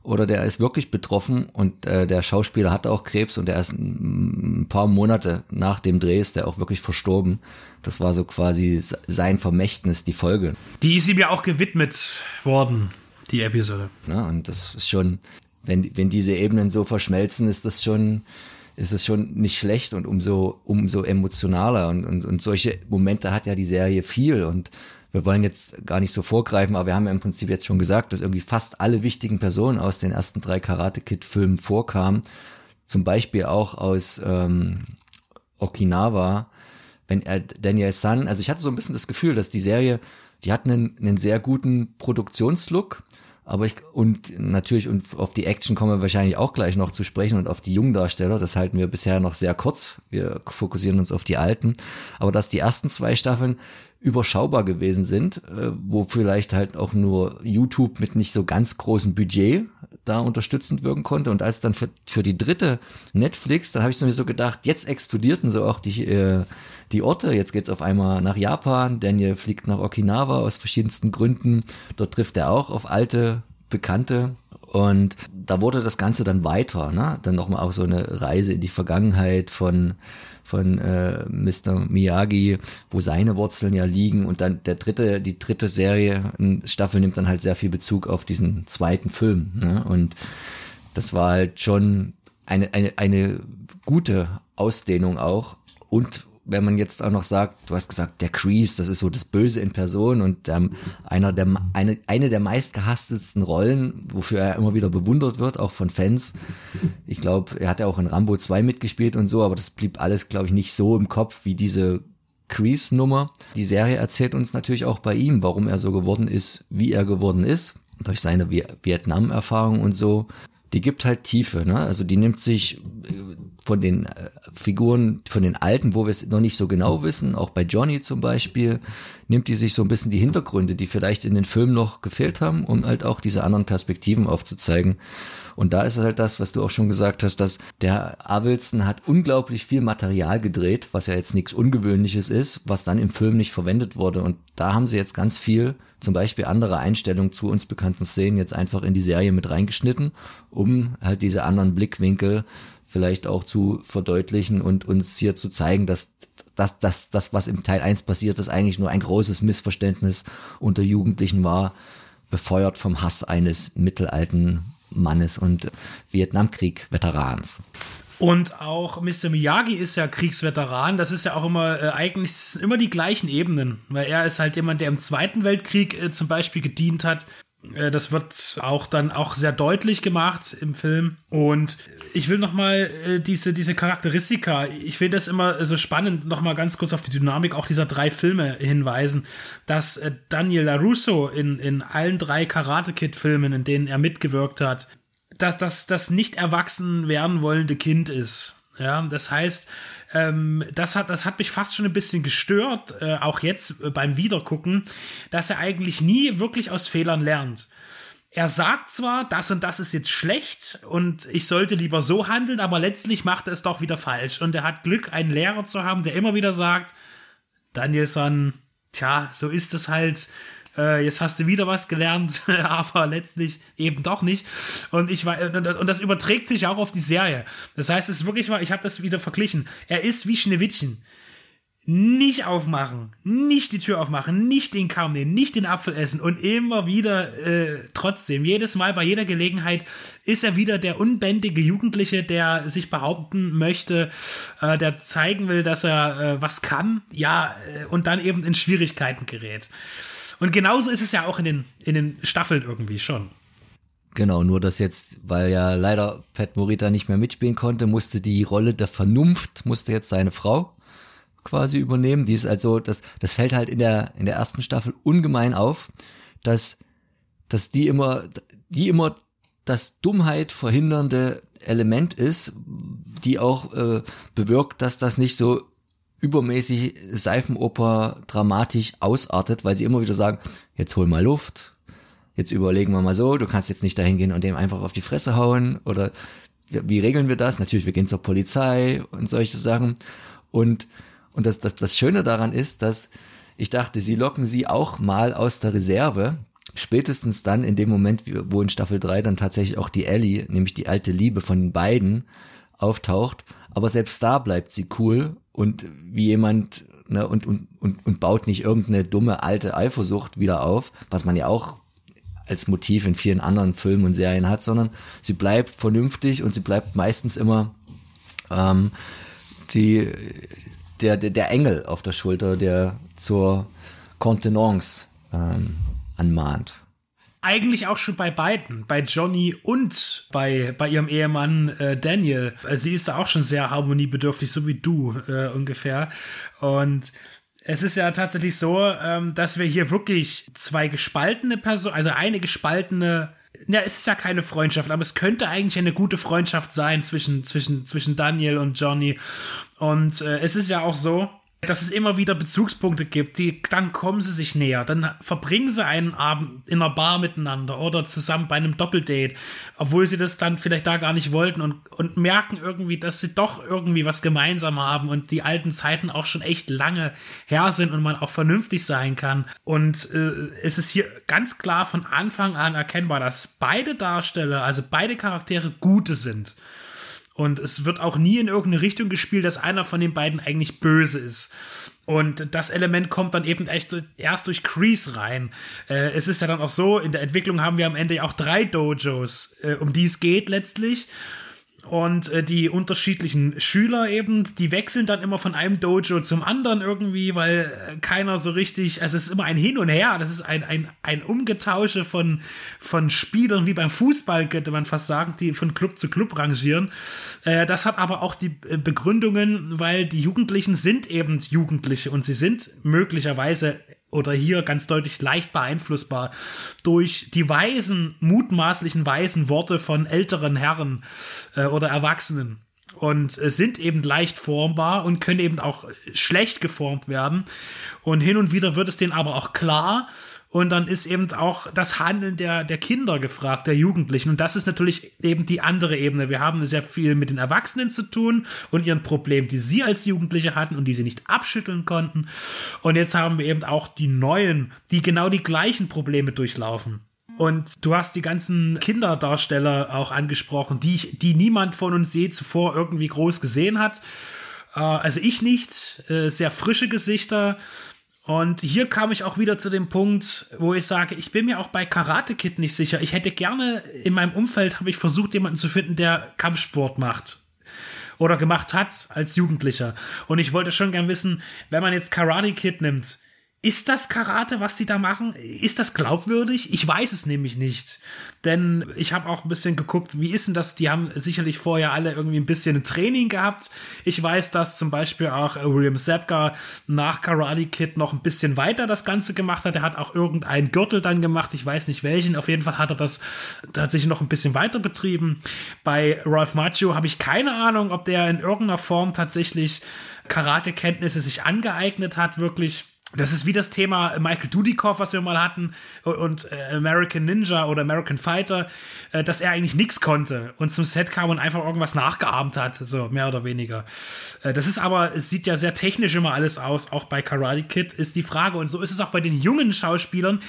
oder der ist wirklich betroffen und äh, der Schauspieler hatte auch Krebs und er ist ein, paar Monate nach dem Dreh ist der auch wirklich verstorben. Das war so quasi sein Vermächtnis, die Folge. Die ist ihm ja auch gewidmet worden, die Episode. Ja, und das ist schon, wenn, wenn diese Ebenen so verschmelzen, ist das schon, ist es schon nicht schlecht und umso, umso emotionaler. Und, und, und solche Momente hat ja die Serie viel. Und wir wollen jetzt gar nicht so vorgreifen, aber wir haben ja im Prinzip jetzt schon gesagt, dass irgendwie fast alle wichtigen Personen aus den ersten drei Karate Kid-Filmen vorkamen. Zum Beispiel auch aus ähm, Okinawa, wenn er Daniel Sun, also ich hatte so ein bisschen das Gefühl, dass die Serie, die hat einen, einen sehr guten Produktionslook, aber ich, und natürlich, und auf die Action kommen wir wahrscheinlich auch gleich noch zu sprechen und auf die jungen Darsteller, das halten wir bisher noch sehr kurz. Wir fokussieren uns auf die alten. Aber dass die ersten zwei Staffeln überschaubar gewesen sind, äh, wo vielleicht halt auch nur YouTube mit nicht so ganz großem Budget da unterstützend wirken konnte. Und als dann für, für die dritte Netflix, dann habe ich so gedacht, jetzt explodierten so auch die, äh, die Orte. Jetzt geht's auf einmal nach Japan. Daniel fliegt nach Okinawa aus verschiedensten Gründen. Dort trifft er auch auf alte Bekannte. Und da wurde das Ganze dann weiter, ne? Dann nochmal auch so eine Reise in die Vergangenheit von von äh, Mr. Miyagi, wo seine Wurzeln ja liegen und dann der dritte, die dritte Serie, Staffel nimmt dann halt sehr viel Bezug auf diesen zweiten Film. Ne? Und das war halt schon eine, eine, eine gute Ausdehnung auch und wenn man jetzt auch noch sagt, du hast gesagt, der Crease, das ist so das Böse in Person und ähm, einer der, eine, eine der meistgehastetsten Rollen, wofür er immer wieder bewundert wird, auch von Fans. Ich glaube, er hat ja auch in Rambo 2 mitgespielt und so, aber das blieb alles, glaube ich, nicht so im Kopf wie diese Crease-Nummer. Die Serie erzählt uns natürlich auch bei ihm, warum er so geworden ist, wie er geworden ist, durch seine Vietnam-Erfahrung und so die gibt halt Tiefe, ne? Also die nimmt sich äh, von den äh, Figuren, von den alten, wo wir es noch nicht so genau wissen, auch bei Johnny zum Beispiel, nimmt die sich so ein bisschen die Hintergründe, die vielleicht in den Filmen noch gefehlt haben, um halt auch diese anderen Perspektiven aufzuzeigen. Und da ist halt das, was du auch schon gesagt hast, dass der Avildsen hat unglaublich viel Material gedreht, was ja jetzt nichts Ungewöhnliches ist, was dann im Film nicht verwendet wurde. Und da haben sie jetzt ganz viel, zum Beispiel andere Einstellungen zu uns bekannten Szenen, jetzt einfach in die Serie mit reingeschnitten, um halt diese anderen Blickwinkel vielleicht auch zu verdeutlichen und uns hier zu zeigen, dass das, das, das, was im Teil 1 passiert ist, eigentlich nur ein großes Missverständnis unter Jugendlichen war, befeuert vom Hass eines mittelalten Mannes und Vietnamkrieg-Veterans. Und auch Mr. Miyagi ist ja Kriegsveteran. Das ist ja auch immer äh, eigentlich immer die gleichen Ebenen, weil er ist halt jemand, der im Zweiten Weltkrieg äh, zum Beispiel gedient hat. Äh, das wird auch dann auch sehr deutlich gemacht im Film. Und ich will noch mal äh, diese, diese Charakteristika, ich finde das immer so spannend, noch mal ganz kurz auf die Dynamik auch dieser drei Filme hinweisen, dass äh, Daniel LaRusso in, in allen drei Karate Kid-Filmen, in denen er mitgewirkt hat, dass das nicht erwachsen werden wollende Kind ist. Ja, das heißt, ähm, das, hat, das hat mich fast schon ein bisschen gestört, äh, auch jetzt äh, beim Wiedergucken, dass er eigentlich nie wirklich aus Fehlern lernt. Er sagt zwar, das und das ist jetzt schlecht und ich sollte lieber so handeln, aber letztlich macht er es doch wieder falsch. Und er hat Glück, einen Lehrer zu haben, der immer wieder sagt, Danielson, tja, so ist es halt äh, jetzt hast du wieder was gelernt, [LAUGHS] aber letztlich eben doch nicht. Und ich war, und das überträgt sich auch auf die Serie. Das heißt, es ist wirklich mal, ich habe das wieder verglichen. Er ist wie Schneewittchen. Nicht aufmachen, nicht die Tür aufmachen, nicht den Kamm nehmen, nicht den Apfel essen und immer wieder äh, trotzdem, jedes Mal bei jeder Gelegenheit ist er wieder der unbändige Jugendliche, der sich behaupten möchte, äh, der zeigen will, dass er äh, was kann, ja, äh, und dann eben in Schwierigkeiten gerät. Und genauso ist es ja auch in den, in den Staffeln irgendwie schon. Genau, nur dass jetzt, weil ja leider Pat Morita nicht mehr mitspielen konnte, musste die Rolle der Vernunft, musste jetzt seine Frau quasi übernehmen. Die ist also, das, das fällt halt in der, in der ersten Staffel ungemein auf, dass, dass die immer, die immer das Dummheit verhindernde Element ist, die auch äh, bewirkt, dass das nicht so übermäßig Seifenoper dramatisch ausartet, weil sie immer wieder sagen, jetzt hol mal Luft, jetzt überlegen wir mal so, du kannst jetzt nicht dahin gehen und dem einfach auf die Fresse hauen oder wie regeln wir das? Natürlich, wir gehen zur Polizei und solche Sachen. Und, und das, das, das Schöne daran ist, dass ich dachte, sie locken sie auch mal aus der Reserve. Spätestens dann in dem Moment, wo in Staffel 3 dann tatsächlich auch die Ellie, nämlich die alte Liebe von den beiden, auftaucht. Aber selbst da bleibt sie cool und wie jemand ne, und, und, und, und baut nicht irgendeine dumme alte Eifersucht wieder auf, was man ja auch als Motiv in vielen anderen Filmen und Serien hat, sondern sie bleibt vernünftig und sie bleibt meistens immer ähm, die, der, der, der Engel auf der Schulter, der zur Kontenance ähm, anmahnt eigentlich auch schon bei beiden, bei Johnny und bei, bei ihrem Ehemann äh, Daniel. Sie ist da auch schon sehr harmoniebedürftig, so wie du äh, ungefähr. Und es ist ja tatsächlich so, ähm, dass wir hier wirklich zwei gespaltene Personen, also eine gespaltene ja, es ist ja keine Freundschaft, aber es könnte eigentlich eine gute Freundschaft sein zwischen, zwischen, zwischen Daniel und Johnny. Und äh, es ist ja auch so, dass es immer wieder Bezugspunkte gibt, die, dann kommen sie sich näher, dann verbringen sie einen Abend in einer Bar miteinander oder zusammen bei einem Doppeldate, obwohl sie das dann vielleicht da gar nicht wollten und, und merken irgendwie, dass sie doch irgendwie was gemeinsam haben und die alten Zeiten auch schon echt lange her sind und man auch vernünftig sein kann. Und äh, es ist hier ganz klar von Anfang an erkennbar, dass beide Darsteller, also beide Charaktere gute sind. Und es wird auch nie in irgendeine Richtung gespielt, dass einer von den beiden eigentlich böse ist. Und das Element kommt dann eben echt erst durch Crease rein. Äh, es ist ja dann auch so, in der Entwicklung haben wir am Ende auch drei Dojos, äh, um die es geht letztlich. Und äh, die unterschiedlichen Schüler eben, die wechseln dann immer von einem Dojo zum anderen irgendwie, weil äh, keiner so richtig, also es ist immer ein Hin und Her, das ist ein, ein, ein Umgetausche von, von Spielern, wie beim Fußball könnte man fast sagen, die von Club zu Club rangieren. Äh, das hat aber auch die äh, Begründungen, weil die Jugendlichen sind eben Jugendliche und sie sind möglicherweise oder hier ganz deutlich leicht beeinflussbar durch die weisen, mutmaßlichen weisen Worte von älteren Herren äh, oder Erwachsenen und äh, sind eben leicht formbar und können eben auch schlecht geformt werden. Und hin und wieder wird es denen aber auch klar, und dann ist eben auch das Handeln der, der Kinder gefragt, der Jugendlichen. Und das ist natürlich eben die andere Ebene. Wir haben sehr viel mit den Erwachsenen zu tun und ihren Problemen, die sie als Jugendliche hatten und die sie nicht abschütteln konnten. Und jetzt haben wir eben auch die Neuen, die genau die gleichen Probleme durchlaufen. Und du hast die ganzen Kinderdarsteller auch angesprochen, die, ich, die niemand von uns je zuvor irgendwie groß gesehen hat. Äh, also ich nicht. Äh, sehr frische Gesichter und hier kam ich auch wieder zu dem Punkt, wo ich sage, ich bin mir auch bei Karate Kid nicht sicher. Ich hätte gerne in meinem Umfeld habe ich versucht, jemanden zu finden, der Kampfsport macht oder gemacht hat als Jugendlicher. Und ich wollte schon gern wissen, wenn man jetzt Karate Kid nimmt, ist das Karate, was die da machen? Ist das glaubwürdig? Ich weiß es nämlich nicht. Denn ich habe auch ein bisschen geguckt, wie ist denn das? Die haben sicherlich vorher alle irgendwie ein bisschen Training gehabt. Ich weiß, dass zum Beispiel auch William Zapka nach Karate Kid noch ein bisschen weiter das Ganze gemacht hat. Er hat auch irgendeinen Gürtel dann gemacht. Ich weiß nicht welchen. Auf jeden Fall hat er das tatsächlich noch ein bisschen weiter betrieben. Bei Ralph Macchio habe ich keine Ahnung, ob der in irgendeiner Form tatsächlich Karate-Kenntnisse sich angeeignet hat, wirklich das ist wie das Thema Michael Dudikoff, was wir mal hatten, und äh, American Ninja oder American Fighter, äh, dass er eigentlich nichts konnte und zum Set kam und einfach irgendwas nachgeahmt hat, so mehr oder weniger. Äh, das ist aber, es sieht ja sehr technisch immer alles aus, auch bei Karate Kid ist die Frage, und so ist es auch bei den jungen Schauspielern,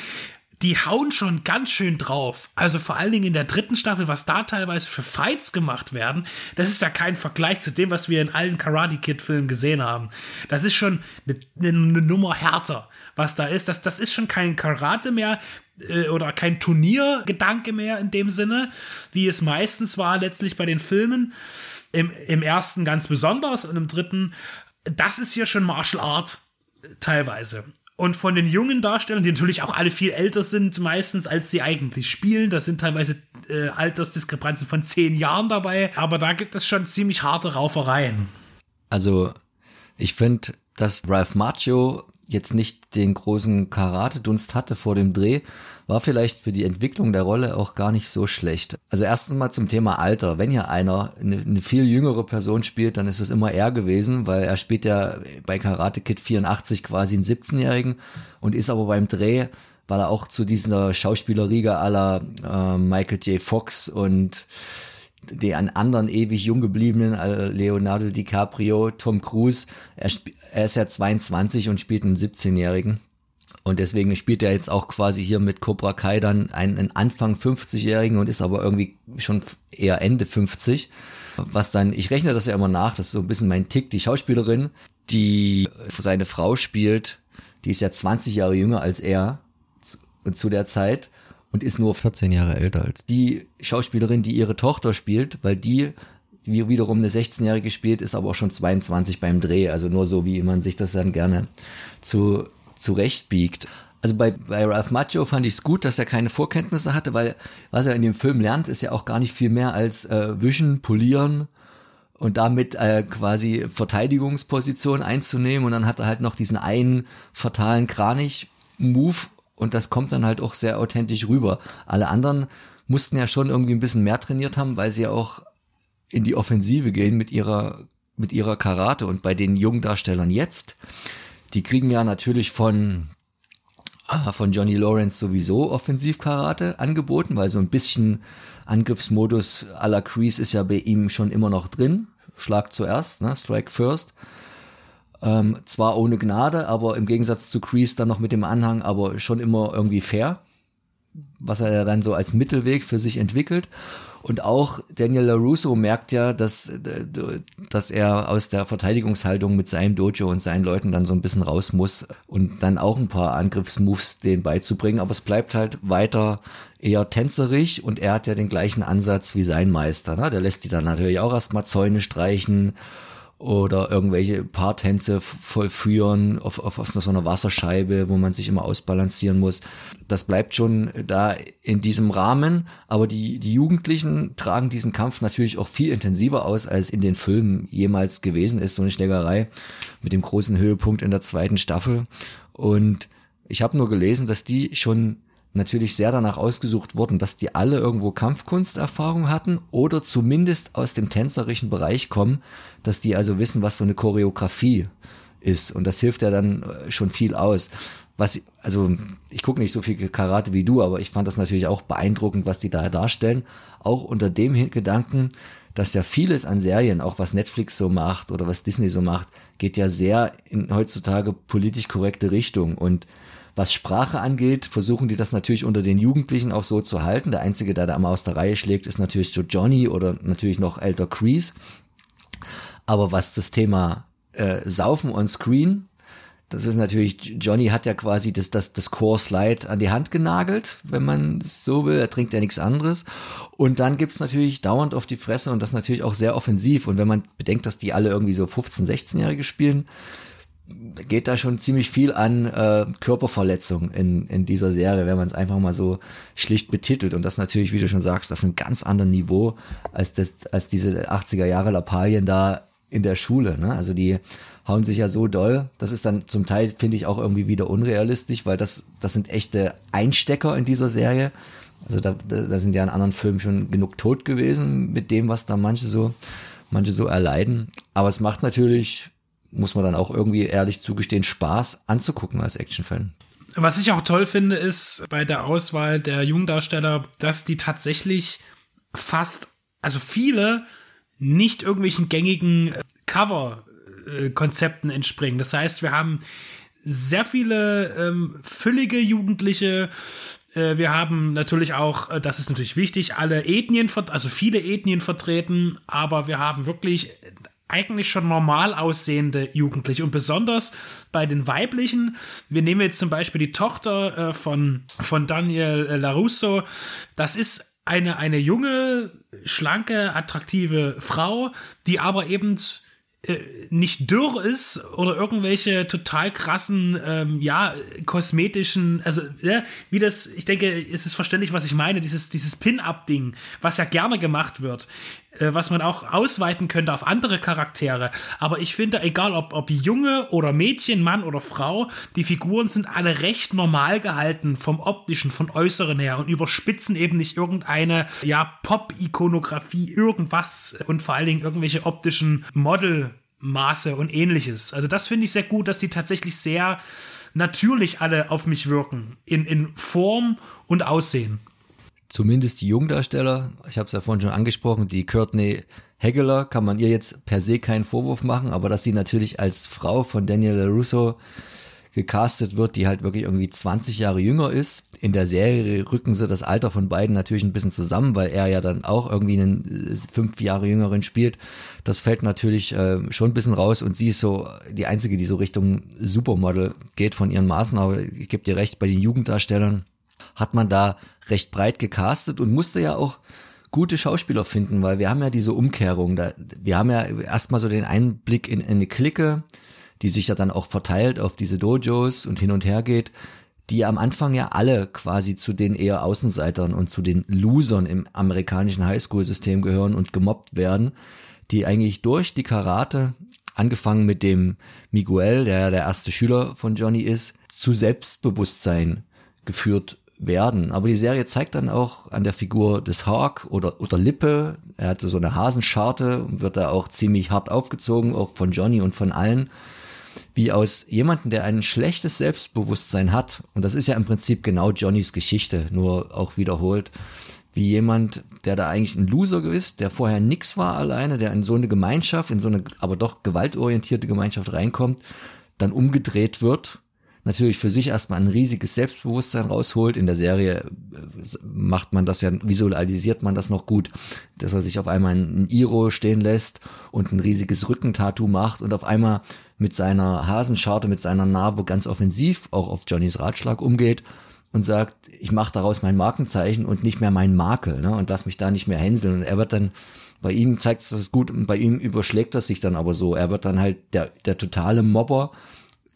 die hauen schon ganz schön drauf. Also vor allen Dingen in der dritten Staffel, was da teilweise für Fights gemacht werden, das ist ja kein Vergleich zu dem, was wir in allen Karate Kid Filmen gesehen haben. Das ist schon eine, eine Nummer härter, was da ist. Das, das ist schon kein Karate mehr äh, oder kein Turniergedanke mehr in dem Sinne, wie es meistens war letztlich bei den Filmen. Im, im ersten ganz besonders und im dritten, das ist hier schon Martial Art teilweise. Und von den jungen Darstellern, die natürlich auch alle viel älter sind, meistens als sie eigentlich spielen, da sind teilweise äh, Altersdiskrepanzen von zehn Jahren dabei, aber da gibt es schon ziemlich harte Raufereien. Also, ich finde, dass Ralph Macchio jetzt nicht den großen Karate-Dunst hatte vor dem Dreh, war vielleicht für die Entwicklung der Rolle auch gar nicht so schlecht. Also erstens mal zum Thema Alter. Wenn hier einer eine, eine, viel jüngere Person spielt, dann ist es immer er gewesen, weil er spielt ja bei Karate Kid 84 quasi einen 17-Jährigen und ist aber beim Dreh, weil er auch zu dieser Schauspielerriege aller äh, Michael J. Fox und die an anderen ewig jung gebliebenen, äh, Leonardo DiCaprio, Tom Cruise, er, er ist ja 22 und spielt einen 17-Jährigen. Und deswegen spielt er jetzt auch quasi hier mit Cobra Kai dann einen, Anfang 50-Jährigen und ist aber irgendwie schon eher Ende 50. Was dann, ich rechne das ja immer nach, das ist so ein bisschen mein Tick, die Schauspielerin, die seine Frau spielt, die ist ja 20 Jahre jünger als er zu, zu der Zeit und ist nur 14 Jahre älter als die Schauspielerin, die ihre Tochter spielt, weil die wie wiederum eine 16-Jährige spielt, ist aber auch schon 22 beim Dreh. Also nur so, wie man sich das dann gerne zu, zurechtbiegt. Also bei, bei Ralph Macchio fand ich es gut, dass er keine Vorkenntnisse hatte, weil was er in dem Film lernt, ist ja auch gar nicht viel mehr als äh, wischen, polieren und damit äh, quasi Verteidigungsposition einzunehmen. Und dann hat er halt noch diesen einen fatalen Kranich-Move und das kommt dann halt auch sehr authentisch rüber. Alle anderen mussten ja schon irgendwie ein bisschen mehr trainiert haben, weil sie ja auch in die Offensive gehen mit ihrer, mit ihrer Karate. Und bei den jungen Darstellern jetzt, die kriegen ja natürlich von, ah, von Johnny Lawrence sowieso Offensivkarate angeboten, weil so ein bisschen Angriffsmodus à la Crease ist ja bei ihm schon immer noch drin. Schlag zuerst, ne? Strike first. Ähm, zwar ohne Gnade, aber im Gegensatz zu Crease dann noch mit dem Anhang, aber schon immer irgendwie fair, was er dann so als Mittelweg für sich entwickelt. Und auch Daniel LaRusso merkt ja, dass, dass er aus der Verteidigungshaltung mit seinem Dojo und seinen Leuten dann so ein bisschen raus muss und dann auch ein paar Angriffsmoves denen beizubringen. Aber es bleibt halt weiter eher tänzerig und er hat ja den gleichen Ansatz wie sein Meister. Ne? Der lässt die dann natürlich auch erstmal Zäune streichen oder irgendwelche Paartänze vollführen auf, auf, auf so einer Wasserscheibe, wo man sich immer ausbalancieren muss. Das bleibt schon da in diesem Rahmen, aber die, die Jugendlichen tragen diesen Kampf natürlich auch viel intensiver aus, als in den Filmen jemals gewesen ist, so eine Schlägerei mit dem großen Höhepunkt in der zweiten Staffel. Und ich habe nur gelesen, dass die schon natürlich sehr danach ausgesucht wurden, dass die alle irgendwo Kampfkunsterfahrung hatten oder zumindest aus dem tänzerischen Bereich kommen, dass die also wissen, was so eine Choreografie ist. Und das hilft ja dann äh, schon viel aus. Was, also ich gucke nicht so viel Karate wie du, aber ich fand das natürlich auch beeindruckend, was die da darstellen. Auch unter dem Gedanken, dass ja vieles an Serien, auch was Netflix so macht oder was Disney so macht, geht ja sehr in heutzutage politisch korrekte Richtung. Und was Sprache angeht, versuchen die das natürlich unter den Jugendlichen auch so zu halten. Der Einzige, der da immer aus der Reihe schlägt, ist natürlich so Johnny oder natürlich noch älter Crease. Aber was das Thema äh, Saufen on Screen, das ist natürlich, Johnny hat ja quasi das, das, das Core Slide an die Hand genagelt, wenn man so will. Er trinkt ja nichts anderes. Und dann gibt's natürlich dauernd auf die Fresse und das natürlich auch sehr offensiv. Und wenn man bedenkt, dass die alle irgendwie so 15-, 16-Jährige spielen, geht da schon ziemlich viel an äh, Körperverletzung in, in dieser Serie, wenn man es einfach mal so schlicht betitelt. Und das natürlich, wie du schon sagst, auf einem ganz anderen Niveau als, das, als diese 80er Jahre Lappalien da in der Schule. Ne? Also die hauen sich ja so doll. Das ist dann zum Teil, finde ich, auch irgendwie wieder unrealistisch, weil das, das sind echte Einstecker in dieser Serie. Also da, da sind ja in anderen Filmen schon genug tot gewesen mit dem, was da manche so, manche so erleiden. Aber es macht natürlich muss man dann auch irgendwie ehrlich zugestehen, Spaß anzugucken als Actionfan. Was ich auch toll finde, ist bei der Auswahl der Jungdarsteller, dass die tatsächlich fast, also viele nicht irgendwelchen gängigen äh, Cover-Konzepten entspringen. Das heißt, wir haben sehr viele ähm, füllige Jugendliche. Äh, wir haben natürlich auch, äh, das ist natürlich wichtig, alle Ethnien, also viele Ethnien vertreten, aber wir haben wirklich eigentlich schon normal aussehende Jugendliche. Und besonders bei den weiblichen, wir nehmen jetzt zum Beispiel die Tochter äh, von, von Daniel äh, LaRusso, das ist eine, eine junge, schlanke, attraktive Frau, die aber eben äh, nicht dürr ist oder irgendwelche total krassen, ähm, ja, kosmetischen, also, ja, wie das, ich denke, es ist verständlich, was ich meine, dieses, dieses Pin-Up-Ding, was ja gerne gemacht wird, was man auch ausweiten könnte auf andere Charaktere. Aber ich finde, egal ob, ob Junge oder Mädchen, Mann oder Frau, die Figuren sind alle recht normal gehalten vom optischen, von äußeren her und überspitzen eben nicht irgendeine, ja, Pop-Ikonografie, irgendwas und vor allen Dingen irgendwelche optischen Modelmaße und ähnliches. Also das finde ich sehr gut, dass die tatsächlich sehr natürlich alle auf mich wirken. In, in Form und Aussehen zumindest die Jungdarsteller, ich habe es ja vorhin schon angesprochen, die Courtney Hegeler, kann man ihr jetzt per se keinen Vorwurf machen, aber dass sie natürlich als Frau von Daniel Russo gecastet wird, die halt wirklich irgendwie 20 Jahre jünger ist. In der Serie rücken sie das Alter von beiden natürlich ein bisschen zusammen, weil er ja dann auch irgendwie einen äh, fünf Jahre jüngeren spielt. Das fällt natürlich äh, schon ein bisschen raus und sie ist so die einzige, die so Richtung Supermodel geht von ihren Maßen. Aber ich gebe dir recht, bei den Jugenddarstellern hat man da recht breit gecastet und musste ja auch gute Schauspieler finden, weil wir haben ja diese Umkehrung. Da, wir haben ja erstmal so den Einblick in, in eine Clique, die sich ja dann auch verteilt auf diese Dojos und hin und her geht, die am Anfang ja alle quasi zu den eher Außenseitern und zu den Losern im amerikanischen Highschool-System gehören und gemobbt werden, die eigentlich durch die Karate, angefangen mit dem Miguel, der ja der erste Schüler von Johnny ist, zu Selbstbewusstsein geführt werden. Aber die Serie zeigt dann auch an der Figur des Hawk oder, oder Lippe, er hatte so eine Hasenscharte und wird da auch ziemlich hart aufgezogen, auch von Johnny und von allen, wie aus jemandem, der ein schlechtes Selbstbewusstsein hat, und das ist ja im Prinzip genau Johnnys Geschichte, nur auch wiederholt, wie jemand, der da eigentlich ein Loser ist, der vorher nix war alleine, der in so eine Gemeinschaft, in so eine aber doch gewaltorientierte Gemeinschaft reinkommt, dann umgedreht wird natürlich für sich erstmal ein riesiges Selbstbewusstsein rausholt. In der Serie äh, macht man das ja, visualisiert man das noch gut, dass er sich auf einmal ein Iro stehen lässt und ein riesiges Rückentattoo macht und auf einmal mit seiner Hasenscharte, mit seiner Narbe ganz offensiv auch auf Johnnys Ratschlag umgeht und sagt, ich mache daraus mein Markenzeichen und nicht mehr mein Makel ne, und lass mich da nicht mehr hänseln. Und er wird dann, bei ihm zeigt es das gut, bei ihm überschlägt das sich dann aber so. Er wird dann halt der, der totale Mobber,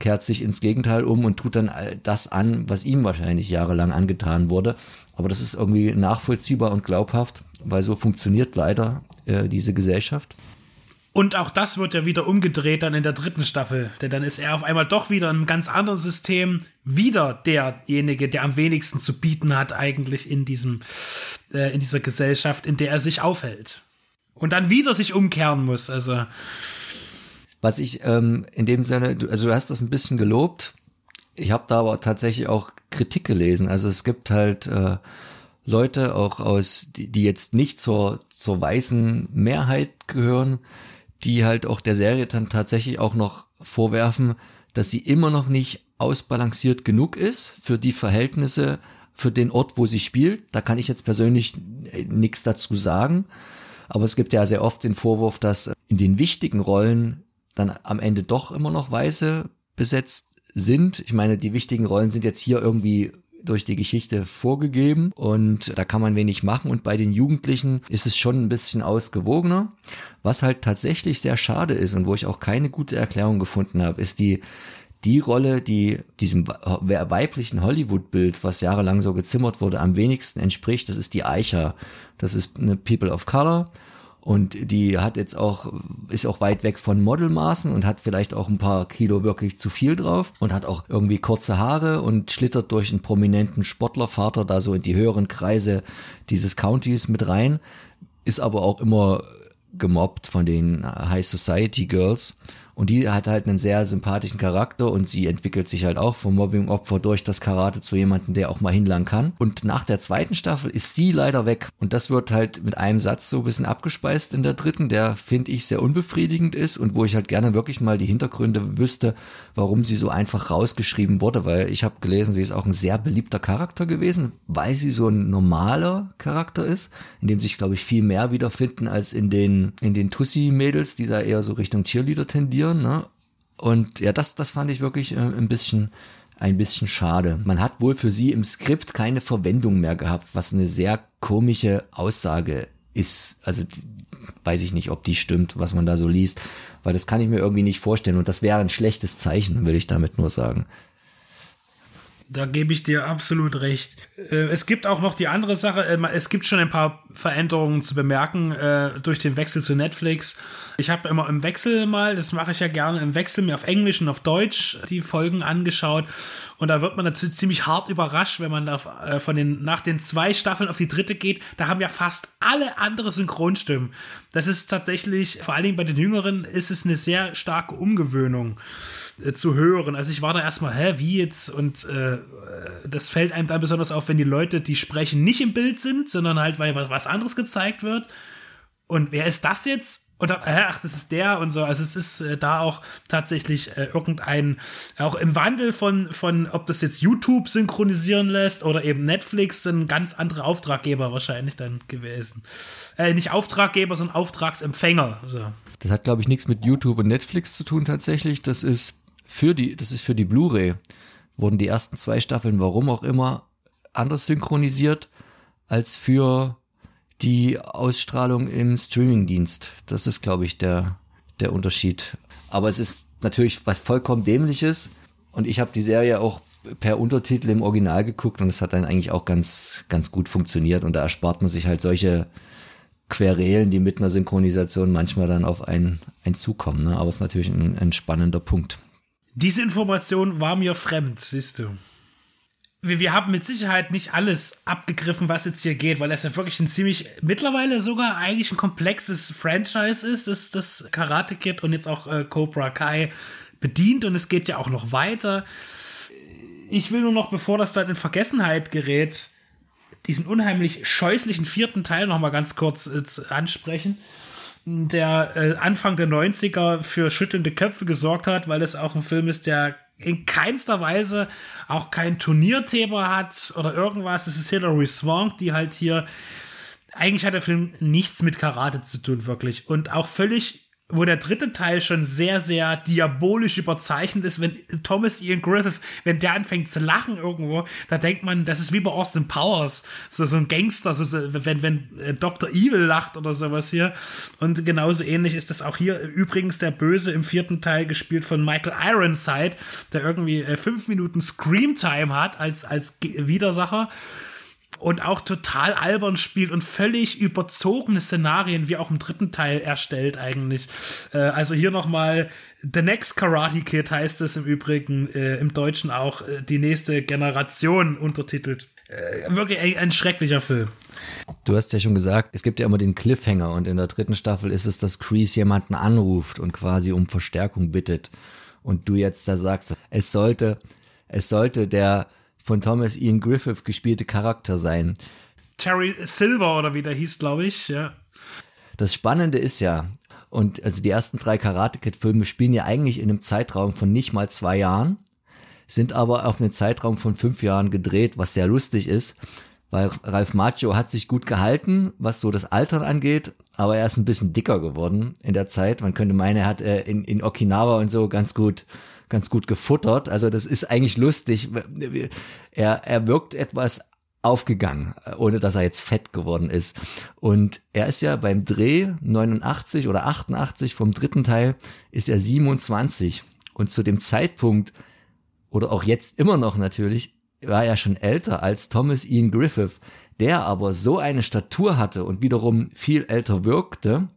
kehrt sich ins Gegenteil um und tut dann das an, was ihm wahrscheinlich jahrelang angetan wurde. Aber das ist irgendwie nachvollziehbar und glaubhaft, weil so funktioniert leider äh, diese Gesellschaft. Und auch das wird ja wieder umgedreht dann in der dritten Staffel, denn dann ist er auf einmal doch wieder in einem ganz anderen System, wieder derjenige, der am wenigsten zu bieten hat eigentlich in diesem, äh, in dieser Gesellschaft, in der er sich aufhält. Und dann wieder sich umkehren muss, also. Was ich ähm, in dem Sinne, du, also du hast das ein bisschen gelobt. Ich habe da aber tatsächlich auch Kritik gelesen. Also es gibt halt äh, Leute auch aus, die, die jetzt nicht zur, zur weißen Mehrheit gehören, die halt auch der Serie dann tatsächlich auch noch vorwerfen, dass sie immer noch nicht ausbalanciert genug ist für die Verhältnisse, für den Ort, wo sie spielt. Da kann ich jetzt persönlich äh, nichts dazu sagen. Aber es gibt ja sehr oft den Vorwurf, dass in den wichtigen Rollen dann am Ende doch immer noch Weiße besetzt sind. Ich meine, die wichtigen Rollen sind jetzt hier irgendwie durch die Geschichte vorgegeben und da kann man wenig machen und bei den Jugendlichen ist es schon ein bisschen ausgewogener. Was halt tatsächlich sehr schade ist und wo ich auch keine gute Erklärung gefunden habe, ist die die Rolle, die diesem weiblichen Hollywood-Bild, was jahrelang so gezimmert wurde, am wenigsten entspricht, das ist die Eicher. Das ist eine People of Color und die hat jetzt auch, ist auch weit weg von Modelmaßen und hat vielleicht auch ein paar Kilo wirklich zu viel drauf und hat auch irgendwie kurze Haare und schlittert durch einen prominenten Sportlervater da so in die höheren Kreise dieses Countys mit rein, ist aber auch immer gemobbt von den High Society Girls und die hat halt einen sehr sympathischen Charakter und sie entwickelt sich halt auch vom Mobbing-Opfer durch das Karate zu jemandem, der auch mal hinlangen kann. Und nach der zweiten Staffel ist sie leider weg. Und das wird halt mit einem Satz so ein bisschen abgespeist in der dritten, der finde ich sehr unbefriedigend ist und wo ich halt gerne wirklich mal die Hintergründe wüsste, warum sie so einfach rausgeschrieben wurde, weil ich habe gelesen, sie ist auch ein sehr beliebter Charakter gewesen, weil sie so ein normaler Charakter ist, in dem sich, glaube ich, viel mehr wiederfinden als in den, in den Tussi-Mädels, die da eher so Richtung Cheerleader tendieren passieren. Ne? Und ja, das, das fand ich wirklich äh, ein bisschen ein bisschen schade. Man hat wohl für sie im Skript keine Verwendung mehr gehabt, was eine sehr komische Aussage ist. Also weiß ich nicht, ob die stimmt, was man da so liest, weil das kann ich mir irgendwie nicht vorstellen und das wäre ein schlechtes Zeichen, will ich damit nur sagen. Da gebe ich dir absolut recht. Äh, es gibt auch noch die andere Sache, äh, es gibt schon ein paar Veränderungen zu bemerken äh, durch den Wechsel zu Netflix. Ich habe immer im Wechsel mal, das mache ich ja gerne im Wechsel, mir auf Englisch und auf Deutsch die Folgen angeschaut. Und da wird man natürlich ziemlich hart überrascht, wenn man da von den, nach den zwei Staffeln auf die dritte geht. Da haben ja fast alle andere Synchronstimmen. Das ist tatsächlich, vor allen Dingen bei den Jüngeren, ist es eine sehr starke Umgewöhnung. Äh, zu hören. Also ich war da erstmal, hä, wie jetzt? Und äh, das fällt einem dann besonders auf, wenn die Leute, die sprechen, nicht im Bild sind, sondern halt, weil was anderes gezeigt wird. Und wer ist das jetzt? Und dann, äh, ach, das ist der und so. Also es ist äh, da auch tatsächlich äh, irgendein, auch im Wandel von, von, ob das jetzt YouTube synchronisieren lässt oder eben Netflix, ein ganz anderer Auftraggeber wahrscheinlich dann gewesen. Äh, nicht Auftraggeber, sondern Auftragsempfänger. So. Das hat, glaube ich, nichts mit YouTube und Netflix zu tun tatsächlich. Das ist für die, das ist für die Blu-ray, wurden die ersten zwei Staffeln, warum auch immer, anders synchronisiert als für die Ausstrahlung im Streamingdienst. Das ist, glaube ich, der, der Unterschied. Aber es ist natürlich was vollkommen dämliches. Und ich habe die Serie auch per Untertitel im Original geguckt und es hat dann eigentlich auch ganz, ganz gut funktioniert. Und da erspart man sich halt solche Querelen, die mit einer Synchronisation manchmal dann auf einen, einen zukommen. Ne? Aber es ist natürlich ein, ein spannender Punkt. Diese Information war mir fremd, siehst du. Wir, wir haben mit Sicherheit nicht alles abgegriffen, was jetzt hier geht, weil das ja wirklich ein ziemlich, mittlerweile sogar eigentlich ein komplexes Franchise ist, das, das Karate Kid und jetzt auch äh, Cobra Kai bedient und es geht ja auch noch weiter. Ich will nur noch, bevor das dann in Vergessenheit gerät, diesen unheimlich scheußlichen vierten Teil noch mal ganz kurz äh, ansprechen, der äh, Anfang der 90er für schüttelnde Köpfe gesorgt hat, weil es auch ein Film ist, der in keinster Weise auch kein Turnierthema hat oder irgendwas. Es ist Hilary Swank, die halt hier eigentlich hat der Film nichts mit Karate zu tun, wirklich. Und auch völlig wo der dritte Teil schon sehr, sehr diabolisch überzeichnet ist, wenn Thomas Ian Griffith, wenn der anfängt zu lachen irgendwo, da denkt man, das ist wie bei Austin Powers, so, so ein Gangster, so, so, wenn, wenn äh, Dr. Evil lacht oder sowas hier. Und genauso ähnlich ist das auch hier. Übrigens der Böse im vierten Teil gespielt von Michael Ironside, der irgendwie äh, fünf Minuten Screamtime hat als, als Widersacher und auch total albern spielt und völlig überzogene Szenarien, wie auch im dritten Teil erstellt eigentlich. Äh, also hier nochmal The Next Karate Kid heißt es im Übrigen, äh, im Deutschen auch äh, die nächste Generation untertitelt. Äh, wirklich ein, ein schrecklicher Film. Du hast ja schon gesagt, es gibt ja immer den Cliffhanger und in der dritten Staffel ist es, dass Kreese jemanden anruft und quasi um Verstärkung bittet. Und du jetzt da sagst, es sollte, es sollte der von Thomas Ian Griffith gespielte Charakter sein. Terry Silver oder wie der hieß, glaube ich, ja. Das Spannende ist ja, und also die ersten drei Karate Kid Filme spielen ja eigentlich in einem Zeitraum von nicht mal zwei Jahren, sind aber auf einen Zeitraum von fünf Jahren gedreht, was sehr lustig ist, weil Ralph Macchio hat sich gut gehalten, was so das Altern angeht, aber er ist ein bisschen dicker geworden in der Zeit. Man könnte meinen, er hat äh, in, in Okinawa und so ganz gut ganz gut gefuttert. Also das ist eigentlich lustig. Er, er wirkt etwas aufgegangen, ohne dass er jetzt fett geworden ist. Und er ist ja beim Dreh 89 oder 88 vom dritten Teil ist er 27. Und zu dem Zeitpunkt, oder auch jetzt immer noch natürlich, war er schon älter als Thomas Ian Griffith, der aber so eine Statur hatte und wiederum viel älter wirkte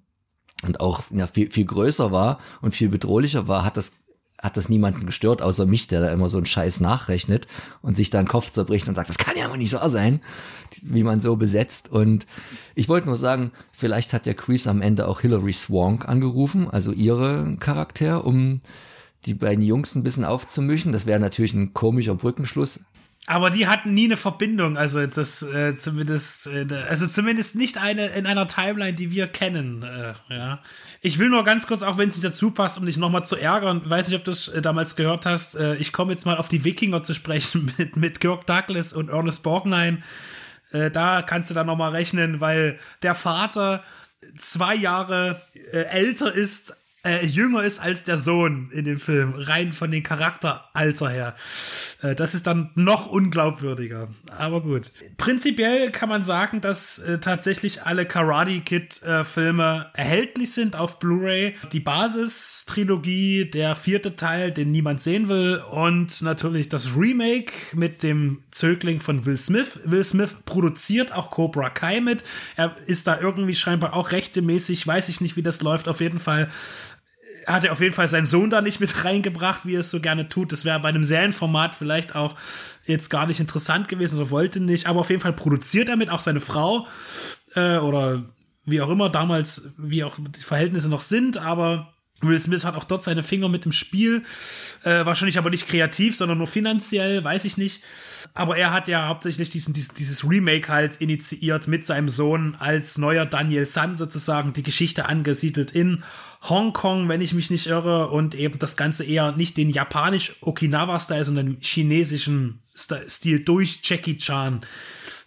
und auch ja, viel, viel größer war und viel bedrohlicher war, hat das hat das niemanden gestört, außer mich, der da immer so einen Scheiß nachrechnet und sich da den Kopf zerbricht und sagt, das kann ja wohl nicht so sein, wie man so besetzt. Und ich wollte nur sagen, vielleicht hat der Crease am Ende auch Hilary Swank angerufen, also ihre Charakter, um die beiden Jungs ein bisschen aufzumischen. Das wäre natürlich ein komischer Brückenschluss. Aber die hatten nie eine Verbindung, also das äh, zumindest, äh, also zumindest nicht eine in einer Timeline, die wir kennen. Äh, ja. Ich will nur ganz kurz, auch wenn es nicht dazu passt, um dich nochmal zu ärgern, weiß nicht, ob du es äh, damals gehört hast, äh, ich komme jetzt mal auf die Wikinger zu sprechen [LAUGHS] mit, mit Kirk Douglas und Ernest Borgnine. Äh, da kannst du dann nochmal rechnen, weil der Vater zwei Jahre älter ist äh, jünger ist als der Sohn in dem Film, rein von den Charakteralter her. Äh, das ist dann noch unglaubwürdiger. Aber gut. Prinzipiell kann man sagen, dass äh, tatsächlich alle Karate Kid äh, erhältlich sind auf Blu-ray. Die Basis-Trilogie, der vierte Teil, den niemand sehen will und natürlich das Remake mit dem Zögling von Will Smith. Will Smith produziert auch Cobra Kai mit. Er ist da irgendwie scheinbar auch rechtemäßig, weiß ich nicht, wie das läuft. Auf jeden Fall hat er auf jeden Fall seinen Sohn da nicht mit reingebracht, wie er es so gerne tut. Das wäre bei einem Serienformat vielleicht auch jetzt gar nicht interessant gewesen oder wollte nicht. Aber auf jeden Fall produziert er mit auch seine Frau äh, oder wie auch immer damals, wie auch die Verhältnisse noch sind. Aber Will Smith hat auch dort seine Finger mit im Spiel. Äh, wahrscheinlich aber nicht kreativ, sondern nur finanziell, weiß ich nicht. Aber er hat ja hauptsächlich diesen, dieses, dieses Remake halt initiiert mit seinem Sohn als neuer Daniel San sozusagen. Die Geschichte angesiedelt in Hongkong, wenn ich mich nicht irre, und eben das Ganze eher nicht den japanisch-Okinawa-Style, sondern den chinesischen Stil durch Jackie Chan.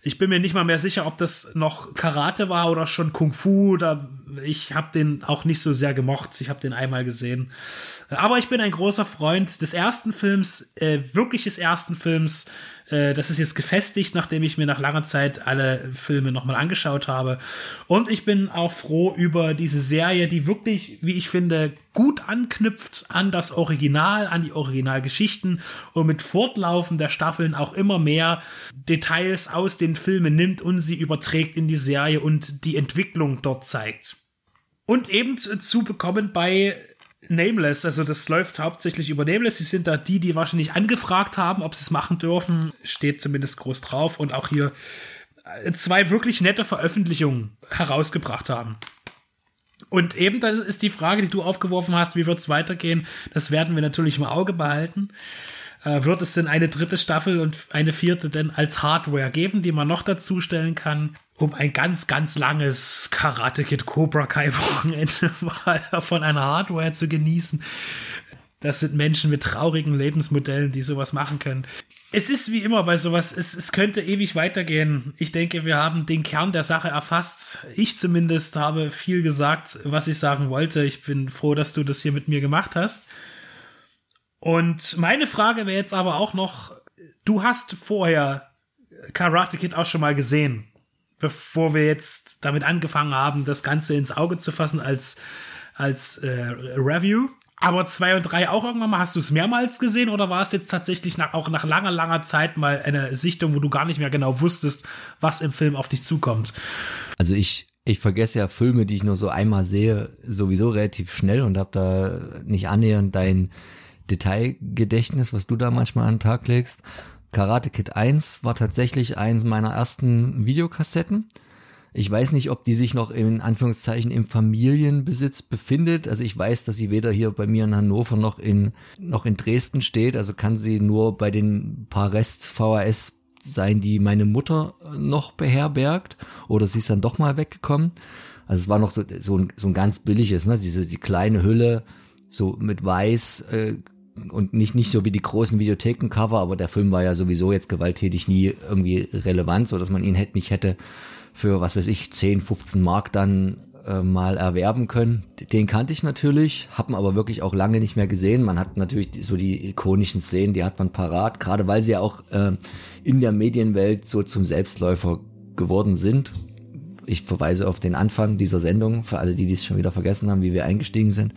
Ich bin mir nicht mal mehr sicher, ob das noch Karate war oder schon Kung Fu. Oder ich habe den auch nicht so sehr gemocht. Ich habe den einmal gesehen. Aber ich bin ein großer Freund des ersten Films, äh, wirklich des ersten Films, Äh, das ist jetzt gefestigt, nachdem ich mir nach langer Zeit alle Filme nochmal angeschaut habe. Und ich bin auch froh über diese Serie, die wirklich, wie ich finde, gut anknüpft an das Original, an die Originalgeschichten und mit Fortlaufen der Staffeln auch immer mehr Details aus den Filmen nimmt und sie überträgt in die Serie und die Entwicklung dort zeigt. Und eben zu bekommen bei Nameless, also das läuft hauptsächlich über Nameless. Sie sind da die, die wahrscheinlich angefragt haben, ob sie es machen dürfen. Steht zumindest groß drauf. Und auch hier äh, zwei wirklich nette Veröffentlichungen herausgebracht haben. Und eben das ist die Frage, die du aufgeworfen hast, wie wird es weitergehen? Das werden wir natürlich im Auge behalten. Äh, wird es denn eine dritte Staffel und eine vierte denn als Hardware geben, die man noch dazu stellen kann? um ein ganz, ganz langes Karate Kid Cobra Kai Wochenende [LAUGHS] mal von einer Hardware zu genießen. Das sind Menschen mit traurigen Lebensmodellen, die sowas machen können. Es ist wie immer bei sowas, es, es könnte ewig weitergehen. Ich denke, wir haben den Kern der Sache erfasst. Ich zumindest habe viel gesagt, was ich sagen wollte. Ich bin froh, dass du das hier mit mir gemacht hast. Und meine Frage wäre jetzt aber auch noch, du hast vorher Karate Kid auch schon mal gesehen bevor wir jetzt damit angefangen haben, das Ganze ins Auge zu fassen als, als äh, Review. Aber zwei und drei auch irgendwann mal, hast du es mehrmals gesehen oder war es jetzt tatsächlich nach, auch nach langer, langer Zeit mal eine Sichtung, wo du gar nicht mehr genau wusstest, was im Film auf dich zukommt? Also ich, ich vergesse ja Filme, die ich nur so einmal sehe, sowieso relativ schnell und habe da nicht annähernd dein Detailgedächtnis, was du da manchmal an den Tag legst. Karate Kid 1 war tatsächlich eins meiner ersten Videokassetten. Ich weiß nicht, ob die sich noch in Anführungszeichen im Familienbesitz befindet. Also ich weiß, dass sie weder hier bei mir in Hannover noch in, noch in Dresden steht. Also kann sie nur bei den paar Rest VHS sein, die meine Mutter noch beherbergt. Oder sie ist dann doch mal weggekommen. Also es war noch so, so, ein, so ein ganz billiges, ne? Diese die kleine Hülle, so mit weiß äh, und nicht, nicht so wie die großen Videothekencover, aber der Film war ja sowieso jetzt gewalttätig nie irgendwie relevant, so dass man ihn hätte, nicht hätte für, was weiß ich, 10, 15 Mark dann äh, mal erwerben können. Den kannte ich natürlich, habe aber wirklich auch lange nicht mehr gesehen. Man hat natürlich so die ikonischen Szenen, die hat man parat, gerade weil sie ja auch äh, in der Medienwelt so zum Selbstläufer geworden sind. Ich verweise auf den Anfang dieser Sendung, für alle, die dies schon wieder vergessen haben, wie wir eingestiegen sind.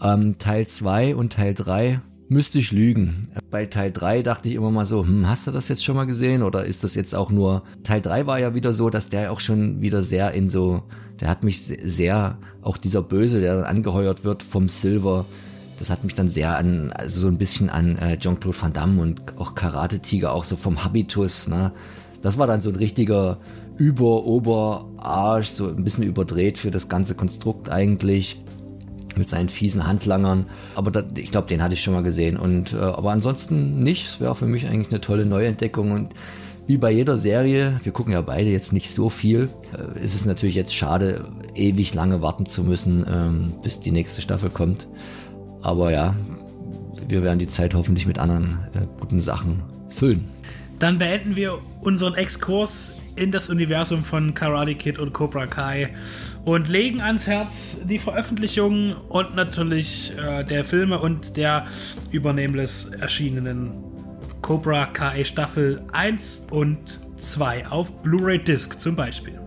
Ähm, Teil 2 und Teil 3 müsste ich lügen. Bei Teil 3 dachte ich immer mal so, hm, hast du das jetzt schon mal gesehen oder ist das jetzt auch nur... Teil 3 war ja wieder so, dass der auch schon wieder sehr in so... Der hat mich sehr, auch dieser Böse, der dann angeheuert wird vom Silver, das hat mich dann sehr an, also so ein bisschen an äh, Jean-Claude Van Damme und auch Karate Tiger, auch so vom Habitus, ne? Das war dann so ein richtiger Über-Ober-Arsch, so ein bisschen überdreht für das ganze Konstrukt eigentlich mit seinen fiesen Handlangern. Aber das, ich glaube, den hatte ich schon mal gesehen. Und, äh, aber ansonsten nicht. Es wäre für mich eigentlich eine tolle Neuentdeckung. Und wie bei jeder Serie, wir gucken ja beide jetzt nicht so viel, äh, ist es natürlich jetzt schade, ewig lange warten zu müssen, ähm, bis die nächste Staffel kommt. Aber ja, wir werden die Zeit hoffentlich mit anderen äh, guten Sachen füllen. Dann beenden wir unseren Exkurs in das Universum von Karate Kid und Cobra Kai und legen ans Herz die Veröffentlichung und natürlich äh, der Filme und der über Nameless erschienenen Cobra Kai Staffel 1 und 2 auf Blu-ray Disc zum Beispiel.